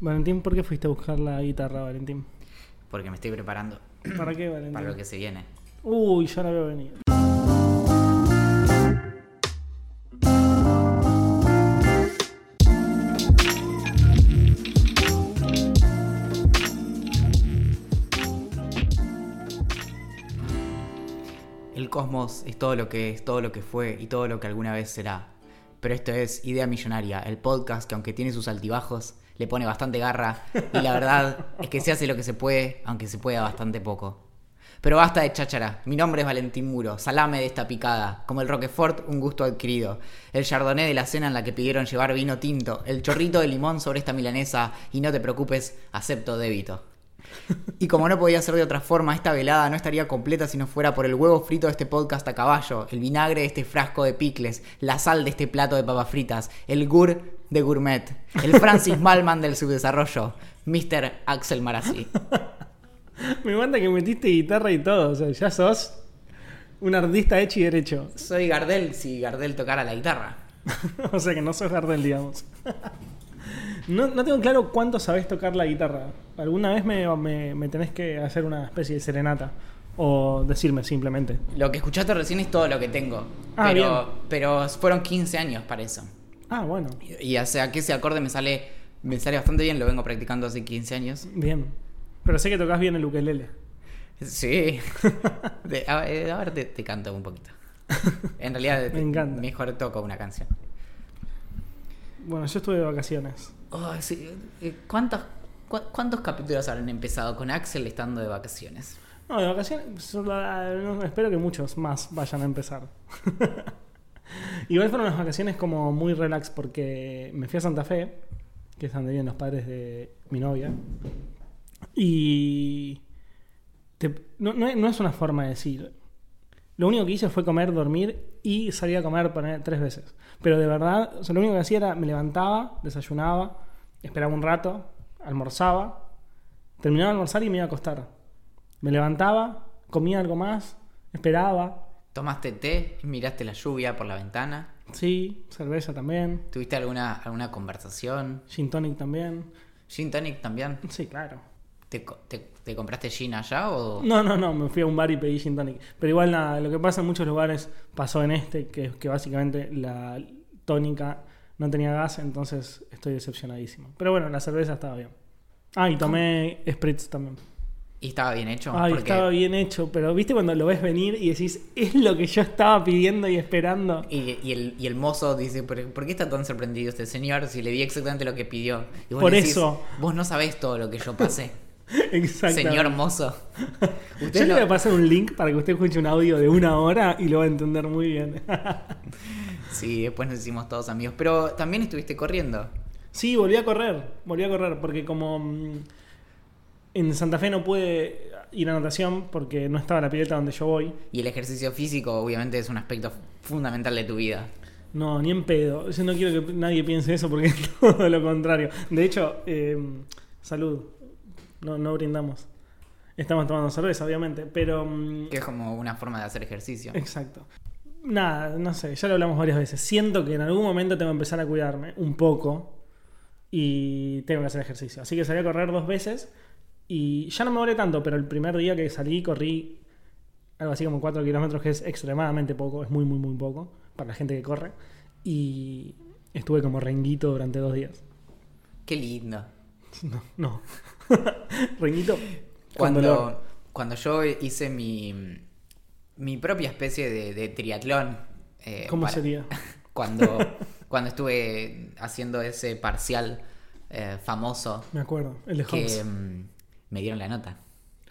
Valentín, ¿por qué fuiste a buscar la guitarra, Valentín? Porque me estoy preparando ¿Para qué, Valentín? para lo que se viene. Uy, ya la veo venir. El cosmos es todo lo que es, todo lo que fue y todo lo que alguna vez será. Pero esto es Idea Millonaria, el podcast que aunque tiene sus altibajos, le pone bastante garra y la verdad es que se hace lo que se puede, aunque se pueda bastante poco. Pero basta de cháchara, mi nombre es Valentín Muro, salame de esta picada, como el Roquefort, un gusto adquirido, el chardonnay de la cena en la que pidieron llevar vino tinto, el chorrito de limón sobre esta milanesa. Y no te preocupes, acepto débito. Y como no podía ser de otra forma, esta velada no estaría completa si no fuera por el huevo frito de este podcast a caballo, el vinagre de este frasco de picles, la sal de este plato de papas fritas, el gur de gourmet, el Francis Malman del subdesarrollo, Mr. Axel Marazzi. Me encanta que metiste guitarra y todo. O sea, ya sos un artista hecho y derecho. Soy Gardel si Gardel tocara la guitarra. o sea que no sos Gardel, digamos. no, no tengo claro cuánto sabés tocar la guitarra. Alguna vez me, me- me tenés que hacer una especie de serenata. O decirme simplemente. Lo que escuchaste recién es todo lo que tengo. Ah, pero, pero fueron 15 años para eso. Ah, bueno. Y, y o sea que ese acorde me sale, me sale bastante bien, lo vengo practicando hace 15 años. Bien. Pero sé que tocas bien el ukelele. Sí. De- a, ver, a ver, te, te canto un poquito. En realidad, Me encanta. mejor toco una canción. Bueno, yo estuve de vacaciones. Oh, sí, eh, ¿Cuántos, cu- ¿Cuántos capítulos habrán empezado con Axel estando de vacaciones? No, de vacaciones. espero que muchos más vayan a empezar. Igual fueron unas vacaciones como muy relax porque me fui a Santa Fe, que es donde viven los padres de mi novia. Y. no, no no es una forma de decir. Lo único que hice fue comer, dormir y salir a comer tres veces. Pero de verdad, o sea, lo único que hacía era me levantaba, desayunaba, esperaba un rato, almorzaba, terminaba de almorzar y me iba a acostar. Me levantaba, comía algo más, esperaba, ¿Tomaste té? ¿Miraste la lluvia por la ventana? sí, cerveza también, ¿Tuviste alguna, alguna conversación? gin tonic también. ¿Gin tonic también? Sí, claro. ¿Te, co- te- te compraste gin allá o...? No, no, no, me fui a un bar y pedí gin tonic. Pero igual nada, lo que pasa en muchos lugares pasó en este, que, que básicamente la tónica no tenía gas, entonces estoy decepcionadísimo. Pero bueno, la cerveza estaba bien. Ah, y tomé spritz también. ¿Y estaba bien hecho? Ay, Porque- estaba bien hecho, pero viste cuando lo ves venir y decís, es lo que yo estaba pidiendo y esperando. Y, y el, y el mozo dice, ¿por, qué está tan sorprendido este señor si le di exactamente lo que pidió? Y vos Por decís, eso. Vos no sabés todo lo que yo pasé, Exactamente. señor mozo. Yo le voy a pasar un link para que usted escuche un audio de una hora y lo va a entender muy bien. Sí, después nos hicimos todos amigos. Pero también estuviste corriendo. sí, volví a correr, volví a correr, porque como mm, en Santa Fe no pude ir a natación porque no estaba la pileta donde yo voy. Y el ejercicio físico obviamente es un aspecto fundamental de tu vida. No, ni en pedo. Yo no quiero que nadie piense eso porque es todo lo contrario. De hecho, eh, salud. No, no brindamos. Estamos tomando cerveza, obviamente, pero... mm, Que es como una forma de hacer ejercicio. Exacto. Nada, no sé, ya lo hablamos varias veces. Siento que en algún momento tengo que empezar a cuidarme un poco y tengo que hacer ejercicio. Así que salí a correr dos veces y ya no me duele tanto, pero el primer día que salí corrí algo así como 4 kilómetros, que es extremadamente poco, es muy, muy, muy poco para la gente que corre. Y estuve como renguito durante dos días. Qué lindo. No, no. renguito. Cuando, dolor. cuando yo hice mi, mi propia especie de, de triatlón. eh, ¿Cómo para- sería? Cuando, cuando estuve haciendo ese parcial eh, famoso Me acuerdo, el de que Homs. mm, me dieron la nota.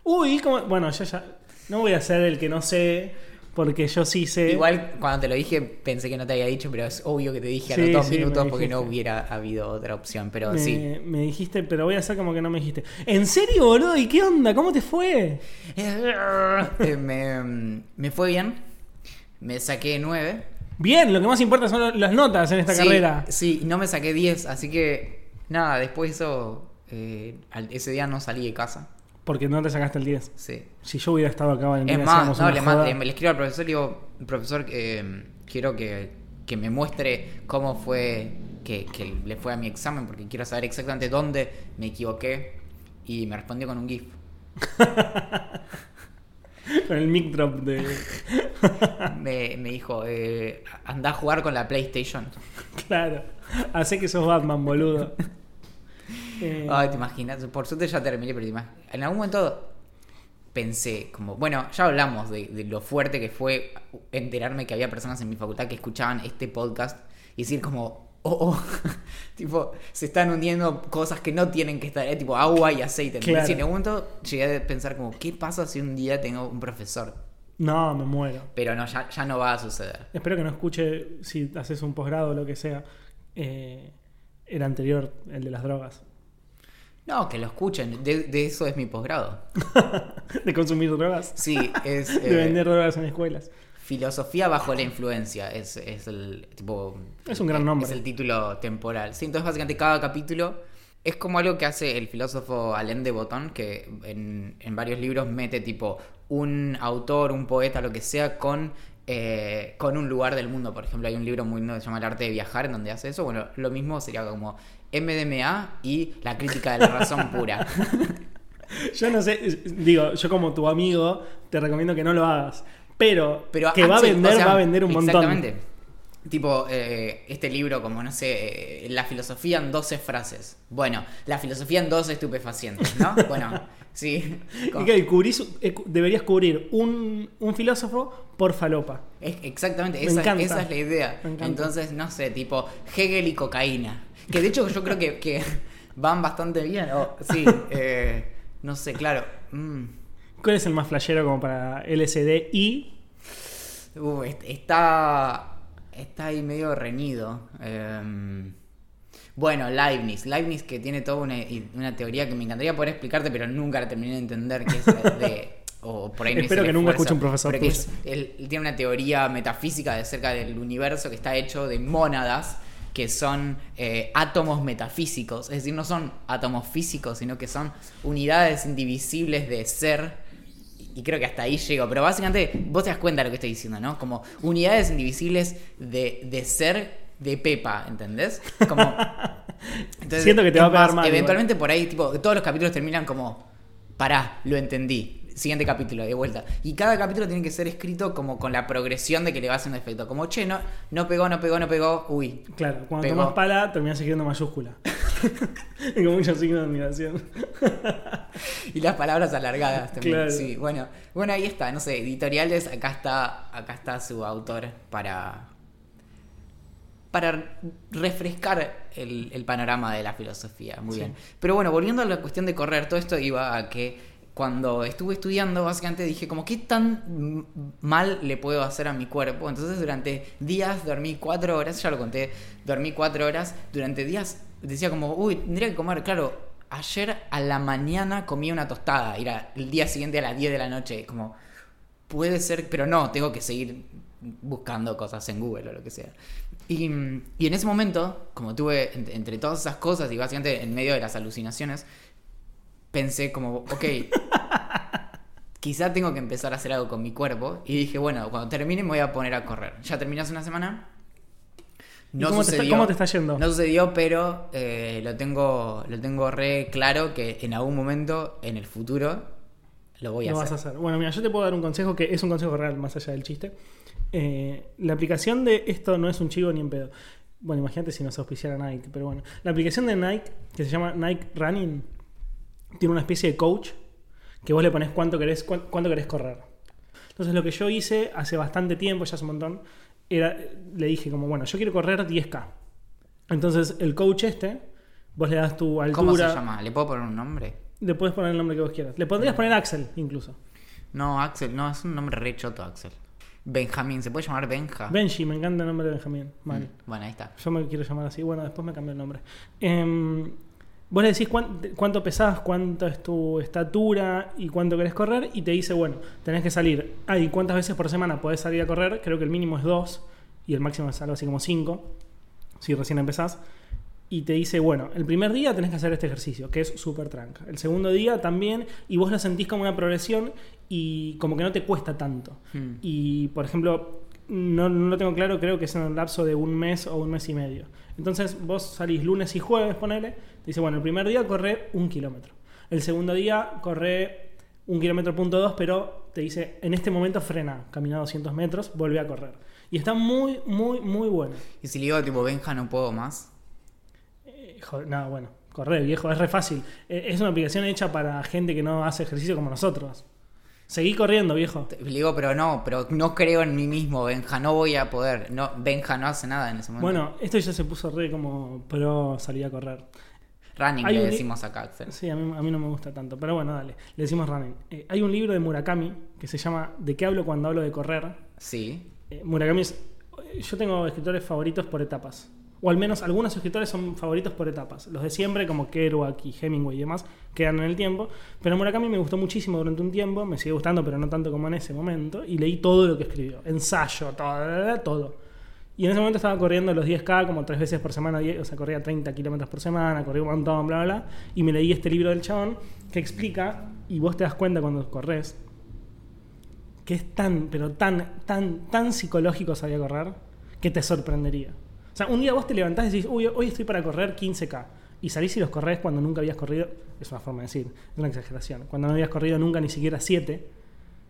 Uy, ¿cómo? bueno, yo ya no voy a ser el que no sé, porque yo sí sé. Igual cuando te lo dije pensé que no te había dicho, pero es obvio que te dije a Sí, los dos sí, minutos porque no hubiera habido otra opción. Pero me, sí. me dijiste, pero voy a hacer como que no me dijiste. ¿En serio, boludo? ¿Y qué onda? ¿Cómo te fue? Eh, me, me fue bien. Me saqué 9. Bien, lo que más importa son las notas en esta sí, carrera. Sí, no me saqué 10, así que nada, después de eso, eh, ese día no salí de casa. Porque no te sacaste el 10. Sí. Si yo hubiera estado acá, Valentina, Es más, no, le, mando- le- le escribo al profesor y digo, profesor, eh, quiero que, que me muestre cómo fue que, que le fue a mi examen porque quiero saber exactamente dónde me equivoqué. Y me respondió con un GIF. Con el mic drop de. Me, me dijo, eh, anda a jugar con la PlayStation. claro. Hace que sos Batman, boludo. Eh, Ay, te imaginas. Por suerte ya terminé, pero te en algún momento pensé, como, bueno, ya hablamos de, de lo fuerte que fue enterarme que había personas en mi facultad que escuchaban este podcast y decir como, oh, oh, tipo, se están hundiendo cosas que no tienen que estar, eh, tipo agua y aceite. Claro. En algún momento llegué a pensar como, ¿qué pasa si un día tengo un profesor? no, me muero. Pero no, ya, ya no va a suceder. Espero que no escuche si haces un posgrado o lo que sea. eh, el anterior, el de las drogas. No, que lo escuchen, de, de eso es mi posgrado. de consumir drogas. Sí, es... De eh, vender drogas en escuelas. Filosofía bajo la influencia es, es el tipo. Es un gran nombre. Es el título temporal. Sí, entonces básicamente cada capítulo es como algo que hace el filósofo Alain de Botton, que en, en varios libros mete tipo un autor, un poeta, lo que sea, con, eh, con un lugar del mundo. Por ejemplo, hay un libro muy lindo que se llama El arte de viajar, en donde hace eso. Bueno, lo mismo sería como MDMA y la crítica de la razón pura. Yo no sé, digo, yo como tu amigo te recomiendo que no lo hagas. Pero, Pero que va a vender, o sea, va a vender un montón. Exactamente. Tipo, eh, este libro, como no sé, eh, la filosofía en 12 frases. Bueno, la filosofía en 12 estupefacientes, ¿no? Bueno, sí. Que cubrís- eh, deberías cubrir un, un filósofo por falopa. Es- exactamente, Me esa, esa es la idea. Entonces, no sé, tipo, Hegel y cocaína. Que de hecho yo creo que, que van bastante bien. o- sí, eh, no sé, claro. mm. ¿Cuál es el más flashero como para LSD y Uh, est- está, está ahí medio reñido. Em, bueno, Leibniz. Leibniz que tiene toda una, una teoría que me encantaría poder explicarte, pero nunca la terminé de entender, que es de... O por ahí no hice Espero que nunca escuche un profesor pero que tuyo. es- él, él tiene una teoría metafísica de acerca del universo que está hecho de mónadas que son eh, átomos metafísicos, es decir, no son átomos físicos, sino que son unidades indivisibles de ser y creo que hasta ahí llego. Pero básicamente vos te das cuenta de lo que estoy diciendo, ¿no? Como unidades indivisibles de, de ser de Pepa, ¿entendés? Como. Entonces, Siento que te va a pegar más, Eventualmente por ahí, tipo, todos los capítulos terminan como. Pará, lo entendí. Siguiente capítulo, de vuelta. Y cada capítulo tiene que ser escrito como con la progresión de que le va haciendo efecto. Como, che, no, no pegó, no pegó, no pegó. Uy. Claro, cuando Pegó. tomas pala terminas escribiendo mayúscula. con muchos signos de admiración. Y las palabras alargadas también. Claro. Sí, bueno. Bueno, ahí está, no sé, editoriales, acá está, acá está su autor para. Para refrescar el, el panorama de la filosofía. Muy Sí. bien. Pero bueno, volviendo a la cuestión de correr, todo esto iba a que cuando estuve estudiando, básicamente dije como, ¿qué tan mal le puedo hacer a mi cuerpo? Entonces durante días dormí cuatro horas, ya lo conté, dormí cuatro horas, durante días decía como, uy, tendría que comer, claro, ayer a la mañana comí una tostada, era el día siguiente a las 10 de la noche, como, puede ser, pero no, tengo que seguir buscando cosas en Google o lo que sea. Y, y en ese momento, como tuve ent- entre todas esas cosas y básicamente en medio de las alucinaciones, pensé como, ok, quizá tengo que empezar a hacer algo con mi cuerpo. Y dije, bueno, cuando termine me voy a poner a correr. Ya terminé hace una semana. ¿Y No cómo, te está, sucedió. cómo te está yendo? No sucedió, pero eh, lo tengo lo tengo re claro que en algún momento, en el futuro, lo voy a Lo hacer. vas a hacer. Bueno, mira, yo te puedo dar un consejo que es un consejo real, más allá del chiste. Eh, la aplicación de esto no es un chivo ni en pedo. Bueno, imagínate si nos auspiciara Nike, pero bueno. La aplicación de Nike, que se llama Nike Running, tiene una especie de coach que vos le pones cuánto querés, cuán- cuánto querés correr. Entonces lo que yo hice hace bastante tiempo, ya hace un montón, era, le dije como, bueno, yo quiero correr 10K. Entonces el coach este, vos le das tu altura. ¿Cómo se llama? ¿Le puedo poner un nombre? Le puedes poner el nombre que vos quieras. Le podrías poner Axel incluso. No, Axel, no, es un nombre re choto, Axel. Benjamín, ¿se puede llamar Benja? Benji, me encanta el nombre de Benjamín. Mal. Mm, Bueno, ahí está. Yo me quiero llamar así. Bueno, después me cambio el nombre. Em, vos le decís cuán- cuánto pesás, cuánto es tu estatura y cuánto querés correr. Y te dice, bueno, tenés que salir. Ah, ¿y cuántas veces por semana podés salir a correr? Creo que el mínimo es dos y el máximo es algo así como cinco. Si recién empezás. Y te dice, bueno, el primer día tenés que hacer este ejercicio, que es súper tranca. El segundo día también, y vos lo sentís como una progresión y como que no te cuesta tanto. Hmm. Y, por ejemplo, no, no lo tengo claro, creo que es en un lapso de un mes o un mes y medio. Entonces vos salís lunes y jueves, ponele, dice, bueno, el primer día corre un kilómetro. El segundo día corre un kilómetro punto dos, pero te dice, en este momento frena, camina 200 metros, vuelve a correr. Y está muy, muy, muy bueno. Y si le digo tipo, Benja, no puedo más. Eh, joder, no, bueno, correr, viejo, es re fácil. Eh, es una aplicación hecha para gente que no hace ejercicio como nosotros. Seguí corriendo, viejo. Le digo, pero no, pero no creo en mí mismo, Benja, no voy a poder. No, Benja no hace nada en ese momento. Bueno, esto ya se puso re como pro salir a correr. Running le decimos acá, Axel. Sí, a mí, a mí no me gusta tanto, pero bueno, dale, le decimos running. Eh, hay un libro de Murakami que se llama ¿De qué hablo cuando hablo de correr? Sí. Eh, Murakami es... eh, Yo tengo escritores favoritos por etapas. O al menos algunos escritores son favoritos por etapas. Los de siempre, como Kerouac y Hemingway y demás, quedan en el tiempo. Pero Murakami me gustó muchísimo durante un tiempo, me sigue gustando, pero no tanto como en ese momento. Y leí todo lo que escribió. Ensayo, todo. todo. Y en ese momento estaba corriendo los 10K como tres veces por semana, 10, o sea, corría 30 kilómetros por semana, corría un montón, bla, bla. Y me leí este libro del chabón que explica, y vos te das cuenta cuando corres, que es tan, pero tan, tan, tan psicológico salir a correr, que te sorprendería. O sea, un día vos te levantás y decís, uy, hoy estoy para correr 15K. Y salís y los corres cuando nunca habías corrido, es una forma de decir, es una exageración, cuando no habías corrido nunca ni siquiera 7.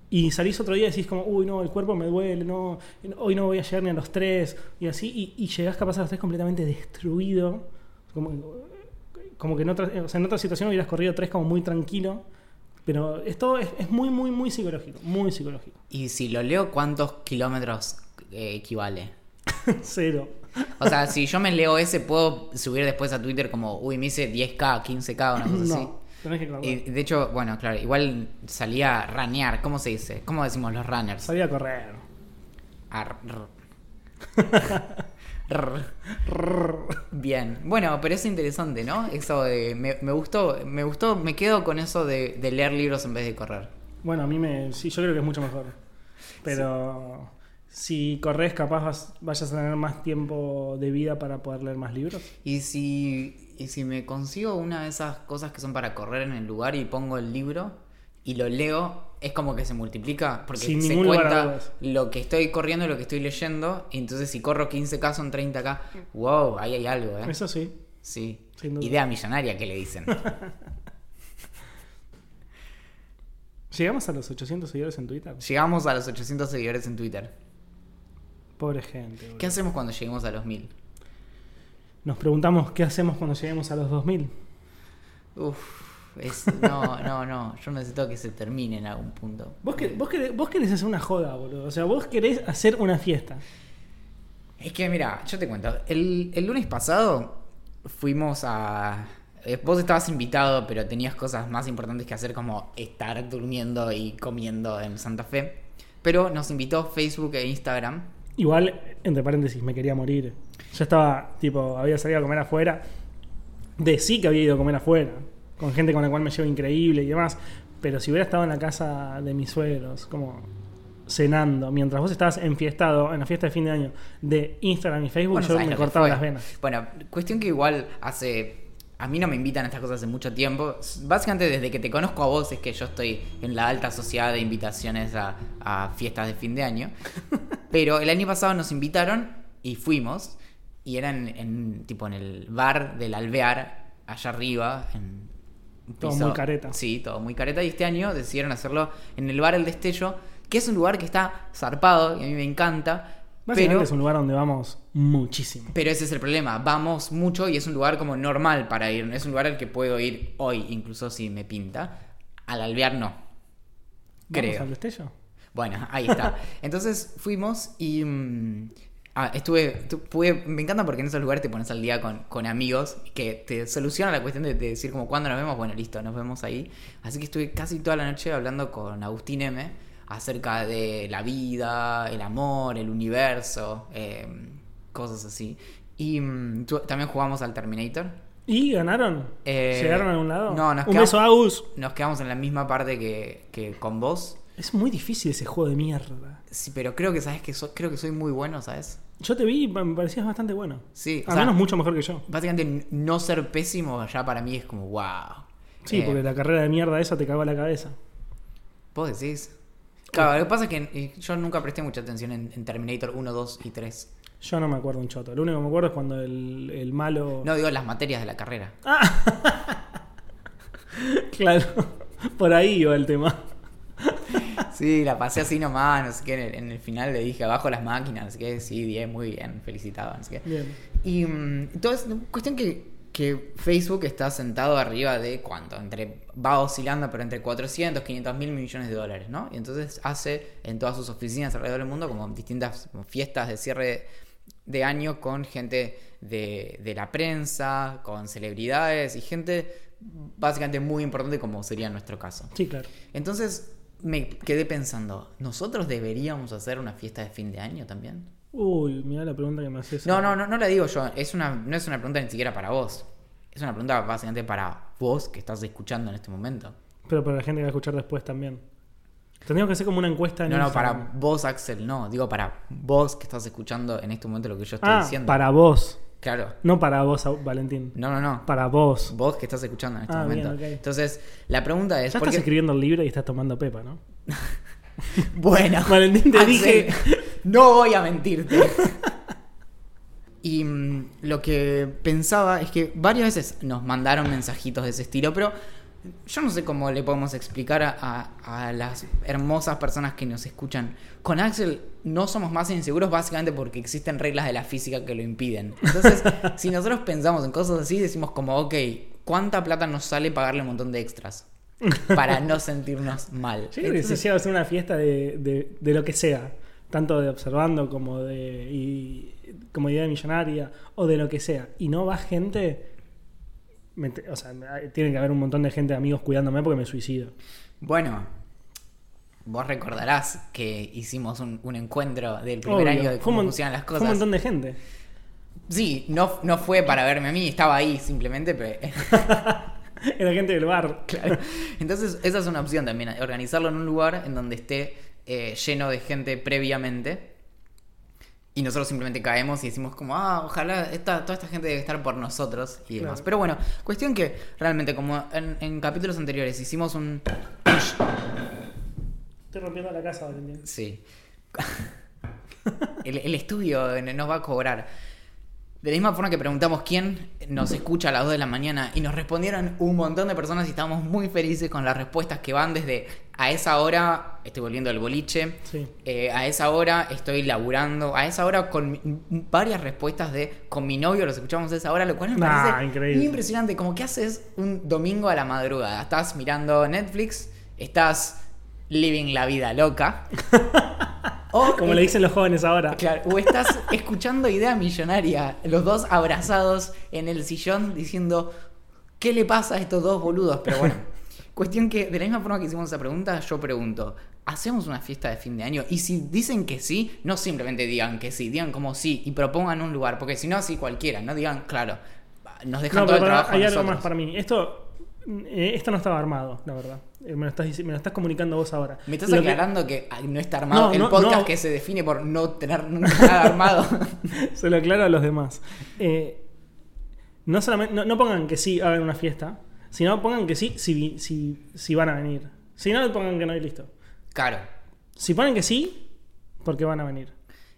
Y salís otro día y decís como, uy, no, el cuerpo me duele, no, hoy no voy a llegar ni a los 3. Y así, y, y llegás capaz a los 3 completamente destruido. Como, como que en otra, o sea, en otra situación hubieras corrido 3 como muy tranquilo. Pero esto es, es muy, muy, muy psicológico, muy psicológico. Y si lo leo, ¿cuántos kilómetros eh, equivale? Cero. O sea, si yo me leo ese, puedo subir después a Twitter como, uy, me hice 10k, 15k, una cosa así. No, tenés que correr. Y de hecho, bueno, claro, igual salía a ranear, ¿cómo se dice? ¿Cómo decimos los runners? Salí a correr. Ar- r- Bien, bueno, pero es interesante, ¿no? Eso de. Me, me gustó, me gustó, me quedo con eso de, de leer libros en vez de correr. Bueno, a mí me. Sí, yo creo que es mucho mejor. Pero. Si corres, capaz vas- vayas a tener más tiempo de vida para poder leer más libros. Y si, y si me consigo una de esas cosas que son para correr en el lugar y pongo el libro y lo leo, es como que se multiplica porque Sin se cuenta lo que estoy corriendo y lo que estoy leyendo. Y entonces si corro 15k son 30k. Wow, ahí hay algo, ¿eh? Eso sí. Sí. Sin duda. Idea millonaria que le dicen. Llegamos a los 800 seguidores en Twitter. Llegamos a los 800 seguidores en Twitter. Pobre gente. boludo. ¿Qué hacemos cuando lleguemos a los 1000? Nos preguntamos qué hacemos cuando lleguemos a los 2000. Uf, es, no, no, no. Yo necesito que se termine en algún punto. Vos, que- vos, querés, vos querés hacer una joda, boludo. O sea, vos querés hacer una fiesta. Es que mira, yo te cuento. El, el lunes pasado fuimos a. eh, Vos estabas invitado, pero tenías cosas más importantes que hacer, como estar durmiendo y comiendo en Santa Fe. Pero nos invitó Facebook e Instagram. Igual, entre paréntesis, me quería morir. Yo estaba, tipo, había salido a comer afuera. De sí que había ido a comer afuera. Con gente con la cual me llevo increíble y demás. Pero si hubiera estado en la casa de mis suegros, como cenando, mientras vos estabas enfiestado en la fiesta de fin de año de Instagram y Facebook, Bueno, yo ¿sabes me cortaba las venas. Bueno, cuestión que igual hace. A mí no me invitan a estas cosas hace mucho tiempo. Básicamente desde que te conozco a vos es que yo estoy en la alta sociedad de invitaciones a, a fiestas de fin de año. Pero el año pasado nos invitaron y fuimos. Y eran en, tipo en el bar del Alvear, allá arriba, en Todo muy careta. Sí, todo muy careta. Y este año decidieron hacerlo en el bar El Destello, que es un lugar que está zarpado y a mí me encanta. Básicamente Pero es un lugar donde vamos muchísimo. pero ese es el problema, vamos mucho y es un lugar como normal para ir, es un lugar al que puedo ir hoy, incluso si me pinta. Al alvear no. ¿Vamos Creo. al destello? Bueno, ahí está. Entonces fuimos y mm, ah, estuve, tu- pude- me encanta porque en esos lugares te pones al día con, con amigos que te solucionan la cuestión de, de decir como cuándo nos vemos, bueno, listo, nos vemos ahí. Así que estuve casi toda la noche hablando con Agustín M acerca de la vida, el amor, el universo, eh, cosas así. Y mm, también jugamos al Terminator. ¿Y ganaron? Eh, ¿Llegaron a algún lado? no, nos Un quedamos- beso, Agus. Nos quedamos en la misma parte que, que con vos. Es muy difícil ese juego de mierda. Sí, pero creo que sabes que so- creo que soy muy bueno, ¿sabes? Yo te vi y me parecías bastante bueno. Sí, Al menos mucho mejor que yo. básicamente no ser pésimo ya para mí es como wow. Sí, Eh, porque la carrera de mierda esa te cagó la cabeza. Vos decís. Claro, lo que pasa es que eh, yo nunca presté mucha atención en, en Terminator 1, 2 y 3. Yo no me acuerdo un choto. Lo único que me acuerdo es cuando el, el malo. No digo las materias de la carrera. Claro, por ahí iba el tema. Sí, la pasé así nomás, no sé qué. En el, en el final le dije abajo las máquinas, no sé qué. Sí, bien, muy bien, felicitado, no sé qué. Bien. Y mm, entonces, cuestión que, que Facebook está sentado arriba de cuánto, entre va oscilando, pero entre 400, 500 mil millones de dólares, ¿no? Y entonces hace en todas sus oficinas alrededor del mundo como distintas fiestas de cierre de año con gente de, de la prensa, con celebridades y gente básicamente muy importante como sería nuestro caso. Sí, claro. Entonces me quedé pensando, ¿nosotros deberíamos hacer una fiesta de fin de año también? Uy, mira la pregunta que me haces. No, no, no, no la digo yo. Es una, no es una pregunta ni siquiera para vos. Es una pregunta básicamente para vos que estás escuchando en este momento. Pero para la gente que va a escuchar después también. Tendríamos que hacer como una encuesta en No, no, Instagram. para vos, Axel, no. Digo para vos que estás escuchando en este momento lo que yo estoy Ah, diciendo. para vos. Claro. No para vos, Valentín. No, no, no. Para vos. Vos que estás escuchando en este Ah, bien, momento. ok. Entonces, la pregunta es. Ya ¿por estás qué- escribiendo el libro y estás tomando pepa, ¿no? Bueno, Valentín, te Axel, dije- No voy a mentirte. Y mm, lo que pensaba es que varias veces nos mandaron mensajitos de ese estilo, pero yo no sé cómo le podemos explicar a, a- a las hermosas personas que nos escuchan. Con Axel no somos más inseguros básicamente porque existen reglas de la física que lo impiden. Entonces, si nosotros pensamos en cosas así, decimos como, ok, ¿cuánta plata nos sale pagarle un montón de extras? Para no sentirnos mal. Yo creo que si llega a ser una fiesta de, de- de lo que sea, tanto de observando como de y- como idea millonaria o de lo que sea, y no va gente, me o sea, tiene que haber un montón de gente, amigos cuidándome porque me suicido. Bueno, vos recordarás que hicimos un, un encuentro del primer Obvio. año de cómo funcionan las Fue cosas. un montón de gente. Sí, no, no fue para verme a mí, estaba ahí simplemente, pero... Era gente del bar. claro. Entonces, esa es una opción también, organizarlo en un lugar en donde esté eh, lleno de gente previamente. Y nosotros simplemente caemos y decimos como, ah, ojalá esta, toda esta gente debe estar por nosotros y demás. Claro. Pero bueno, cuestión que realmente como en, en capítulos anteriores hicimos un... Estoy rompiendo la casa, Valentín. Sí. El, el estudio nos va a cobrar. De la misma forma que preguntamos quién nos escucha a las 2 de la mañana y nos respondieron un montón de personas y estábamos muy felices con las respuestas que van desde a esa hora estoy volviendo al boliche, Sí. eh, a esa hora estoy laburando, a esa hora con varias respuestas de con mi novio los escuchamos a esa hora, lo cual me Nah, parece increíble. impresionante. Como que haces un domingo a la madrugada, estás mirando Netflix, estás living la vida loca. o, Como le dicen los jóvenes ahora. Claro, o estás escuchando Idea Millonaria, los dos abrazados en el sillón diciendo, ¿qué le pasa a estos dos boludos? Pero bueno, cuestión que de la misma forma que hicimos esa pregunta, yo pregunto, ¿hacemos una fiesta de fin de año? Y si dicen que sí, no simplemente digan que sí, digan como sí y propongan un lugar, porque si no, así cualquiera, no digan, claro, nos dejan No, todo el trabajo hay algo más para mí. Esto, eh, esto no estaba armado, la verdad. Eh, Me lo estás, me lo estás comunicando vos ahora. Me estás Lo aclarando que... no está armado No, el no, podcast no. que se define por no tener nada armado. Se lo aclaro a los demás. Eh, no solamente, no pongan que sí hagan una fiesta, sino pongan que sí si, si, si van a venir. Si no, pongan que no y listo. claro. Si ponen que sí, porque van a venir.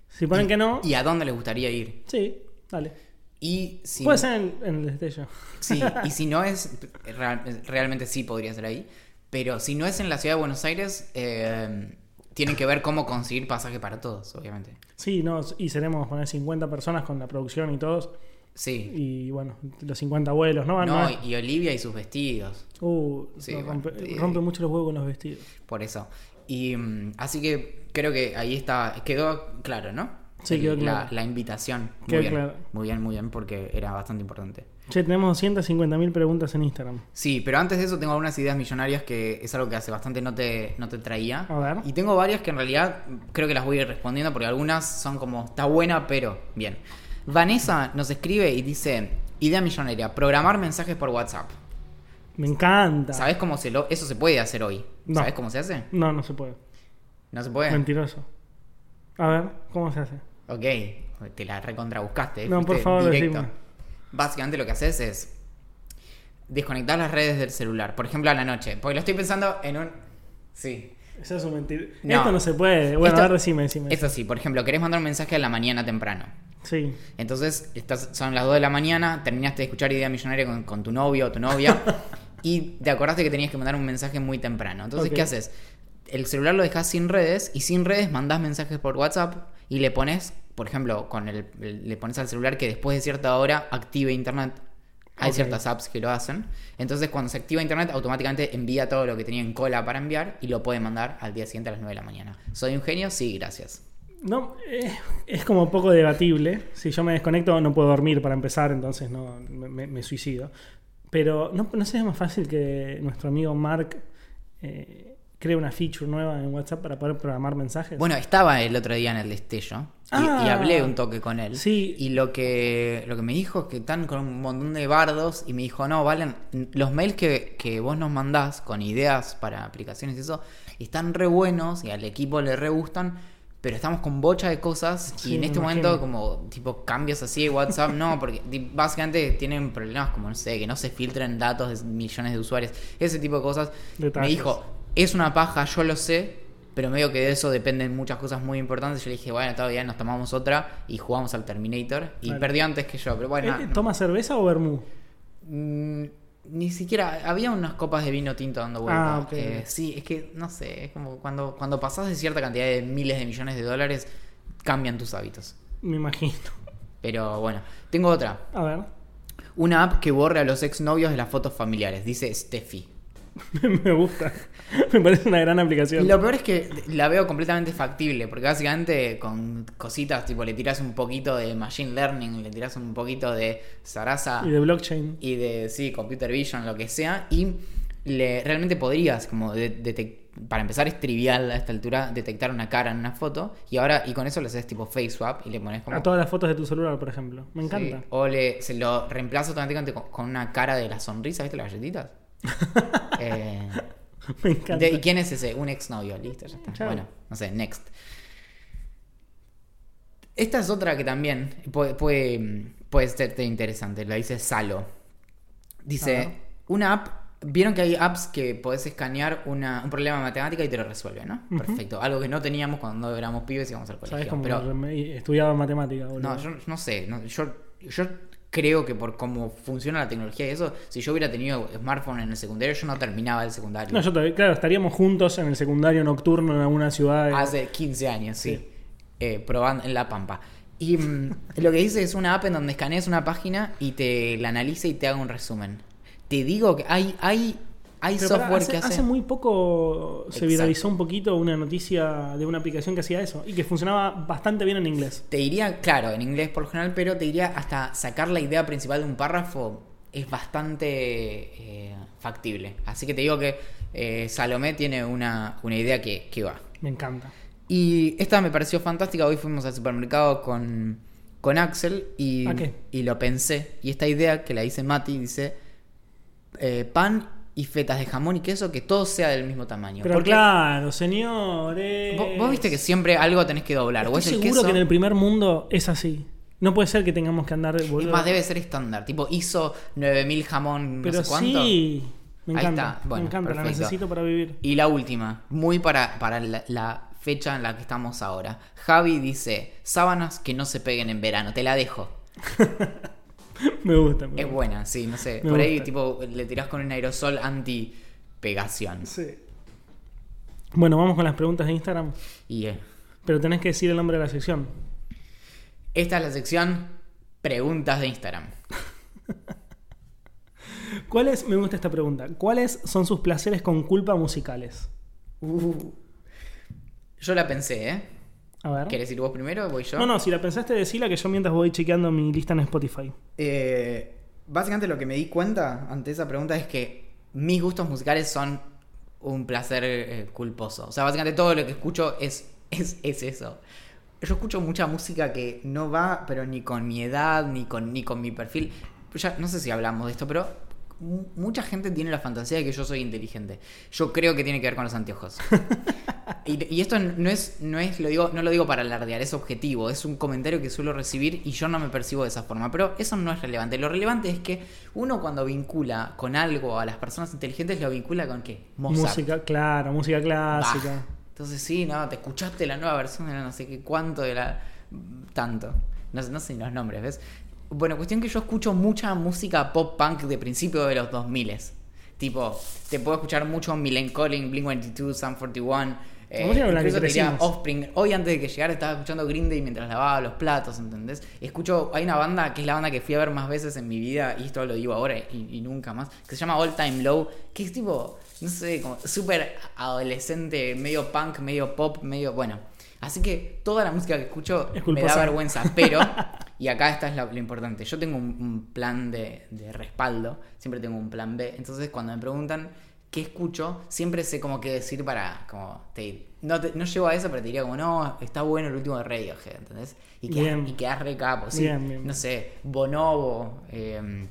Si ponen que no, ¿Y a dónde les gustaría ir? sí, dale. Y si, Puede ser en, en el destello. sí, y si no es, real- realmente sí podría ser ahí, pero si no es en la ciudad de Buenos Aires, eh, tienen que ver cómo conseguir pasaje para todos, obviamente. Sí, no, y seremos poner 50 personas con la producción y todos. Sí. Y bueno, los 50 vuelos, ¿no? No, y Olivia y sus vestidos, Uh, Sí, no, bueno, rompe, eh, rompe mucho los huevos con los vestidos. por eso. Y mm, así que creo que ahí está, quedó claro, ¿no? Sí, El- quedó la, claro. la invitación. Muy Quedó bien, claro. muy bien, muy bien, porque era bastante importante. Che, tenemos 250.000 preguntas en Instagram. Sí, pero antes de eso tengo algunas ideas millonarias que es algo que hace bastante no te, no te traía. A ver. Y tengo varias que en realidad creo que las voy a ir respondiendo porque algunas son como, está buena, pero bien. Vanessa nos escribe y dice, idea millonaria, programar mensajes por WhatsApp. Me encanta. ¿Sabes cómo se lo... Eso se puede hacer hoy. No. ¿Sabes cómo se hace? No, no se puede. No se puede. Mentiroso. A ver, ¿cómo se hace? Ok, te la recontrabuscaste. No, por favor, directo. decime. Básicamente lo que haces es desconectar las redes del celular. Por ejemplo, a la noche. Porque lo estoy pensando en un... Sí. Eso es un mentira. No. Esto no se puede. Bueno, Esto- a ver, decime, decime. Eso sí, por ejemplo, querés mandar un mensaje a la mañana temprano. Sí. Entonces, estás, son las 2 de la mañana, terminaste de escuchar Idea Millonaria con, con tu novio o tu novia y te acordaste que tenías que mandar un mensaje muy temprano. Entonces. ¿qué haces? El celular lo dejas sin redes y sin redes mandás mensajes por WhatsApp y le pones, por ejemplo, con el, le pones al celular que después de cierta hora active internet. Hay ciertas apps que lo hacen. Entonces, cuando se activa internet, automáticamente envía todo lo que tenía en cola para enviar y lo puede mandar al día siguiente a las 9 de la mañana. ¿Soy un genio? Sí, gracias. No, es, es como poco debatible. Si yo me desconecto no puedo dormir para empezar, entonces no me, suicido. Pero ¿no, no sería más fácil que nuestro amigo Mark eh, cree una feature nueva en WhatsApp para poder programar mensajes. Bueno, estaba el otro día en el destello y, Ah. y hablé un toque con él. Sí. Y lo que, lo que me dijo es que están con un montón de bardos y me dijo, no, Valen, los mails que, que vos nos mandás con ideas para aplicaciones y eso, están re buenos y al equipo le re gustan, pero estamos con bocha de cosas Sí, y en este imagino. momento como tipo cambios así de WhatsApp, no, porque básicamente tienen problemas como, no sé, que no se filtren datos de millones de usuarios, ese tipo de cosas. Me dijo, es una paja, yo lo sé, pero medio que de eso dependen muchas cosas muy importantes. Yo le dije, bueno, todavía nos tomamos otra y jugamos al Terminator. Y perdió antes que yo, pero bueno. Eh, ¿Toma cerveza o vermú? Ni siquiera, había unas copas de vino tinto dando vuelta. Ah, ok. Eh, sí, es que, no sé, es como cuando, cuando pasas de cierta cantidad de miles de millones de dólares, cambian tus hábitos. Me imagino. Pero bueno, tengo otra. A ver. Una app que borra a los exnovios de las fotos familiares, dice Steffi. me gusta. Me parece una gran aplicación. Lo peor es que la veo completamente factible, porque básicamente con cositas tipo le tiras un poquito de machine learning, le tiras un poquito de Sarasa Y de blockchain. y de sí, computer vision, lo que sea, y le realmente podrías como para empezar es trivial a esta altura detectar una cara en una foto y ahora y con eso le haces tipo face swap y le pones como A todas las fotos de tu celular, por ejemplo. Me encanta. Sí, o le se lo reemplaza automáticamente con, con una cara de la sonrisa, ¿viste las galletitas? Eh, Me encanta. de- ¿Y quién es ese? Un exnovio, listo, ya está. Bueno, no sé, next. Esta es otra que también puede, puede, puede serte interesante, la dice Salo. Dice, una app, vieron que hay apps que podés escanear una- un problema de matemática y te lo resuelve, ¿no? Ujú. Algo Algo que no teníamos cuando éramos pibes y íbamos al ¿Sabes colegio. cómo Pero reme- estudiaba matemática, boludo? no, yo no sé. no, yo, yo creo que por cómo funciona la tecnología y eso, si yo hubiera tenido smartphone en el secundario, yo no terminaba el secundario. No, yo todavía- claro, estaríamos juntos en el secundario nocturno en alguna ciudad. Hace 15 años, sí. Sí. Eh, probando en La Pampa. Y mm, lo que dice es una app en donde escaneas una página y te la analiza y te haga un resumen. Te digo que hay, hay, hay Pero software hace, que hace. hace muy poco se Exacto. viralizó un poquito una noticia de una aplicación que hacía eso y que funcionaba bastante bien en inglés. Te diría, claro, en inglés por lo general, pero te diría hasta sacar la idea principal de un párrafo es bastante eh, factible. Así que te digo que eh, Salomé tiene una, una idea que, que va. Me encanta. Y esta me pareció fantástica. Hoy fuimos al supermercado con, con Axel y, y lo pensé. Y esta idea que la dice Mati dice eh, pan y fetas de jamón y queso que todo sea del mismo tamaño. Pero Porque claro, señores. vos, vos viste que siempre algo tenés que doblar. o Estoy es el seguro queso, que en el primer mundo es así. No puede ser que tengamos que andar es boludo. más, debe ser estándar. Tipo, hizo 9000 jamón, Pero no sé cuánto. sí. Me Ahí encanta. está. Bueno, me encanta, la perfecto. necesito para vivir. Y la última, muy para, para la, la fecha en la que estamos ahora. Javi dice, sábanas que no se peguen en verano, te la dejo. Me gusta. me Es buena, sí, no sé. Me Por ahí tipo le tirás con un aerosol anti pegación. Sí. Bueno, vamos con las preguntas de Instagram. Y eh, Pero tenés que decir el nombre de la sección. esta es la sección preguntas de Instagram. ¿Cuáles, me gusta esta pregunta, ¿cuáles son sus placeres con culpa musicales? Yo la pensé, ¿eh? A ver. ¿Querés ir vos primero o voy yo? No, no, si la pensaste, decila que yo mientras voy chequeando mi lista en Spotify. Eh, básicamente lo que me di cuenta ante esa pregunta es que mis gustos musicales son un placer eh, culposo. O sea, básicamente todo lo que escucho es, es, es eso. Yo escucho mucha música que no va, pero ni con mi edad, ni con, ni con mi perfil. Ya, no sé si hablamos de esto, pero mucha gente tiene la fantasía de que yo soy inteligente. Yo creo que tiene que ver con los anteojos. y, y esto no es, no es, lo digo, no lo digo para alardear, es objetivo, es un comentario que suelo recibir y yo no me percibo de esa forma. Pero eso no es relevante. Lo relevante es que uno cuando vincula con algo a las personas inteligentes lo vincula con qué? Mozart. Música, claro, música clásica. Entonces sí, no, te escuchaste la nueva versión de la no sé qué cuánto de la tanto. No, sé- no sé los nombres, ¿ves? Bueno, cuestión que yo escucho mucha música pop punk de principio de los 2000 Tipo, te puedo escuchar mucho Millen Collin, Blink-182, Sum 41. Eh, incluso te. Offspring. Hoy antes de que llegara estaba escuchando Green Day mientras lavaba los platos, ¿entendés? Escucho, hay una banda que es la banda que fui a ver más veces en mi vida, y esto lo digo ahora y, y nunca más, que se llama All Time Low, que es tipo, no sé, como súper adolescente, medio punk, medio pop, medio, bueno. Así que toda la música que escucho Es me da vergüenza, pero, y acá está es lo, lo importante, yo tengo un, un plan de, de respaldo, siempre tengo un plan B, entonces cuando me preguntan qué escucho, siempre sé como qué decir para, como, te- no, te- no llego a eso, pero te diría como, no, está bueno el último de Radiohead, ¿entendés? Y quedás, Bien. y quedás re capo, sí, Bien, bien. no sé, Bonobo, eh,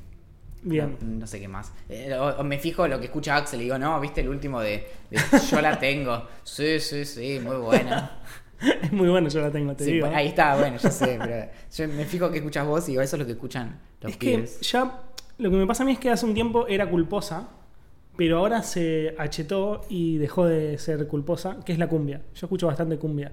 Bien. no, no sé qué más. Eh, o, o me fijo lo que escucha Axel y digo, no, viste el último de, de Yo la tengo. Sí, sí, sí, muy buena. Es muy bueno, yo la tengo, te Sí, digo. ¿eh? ahí está, bueno, yo sé, pero yo me fijo que escuchas vos y digo, eso es lo que escuchan los es que ya lo que me pasa a mí es que hace un tiempo era culposa, pero ahora se achetó y dejó de ser culposa, que es la cumbia. Yo escucho bastante cumbia.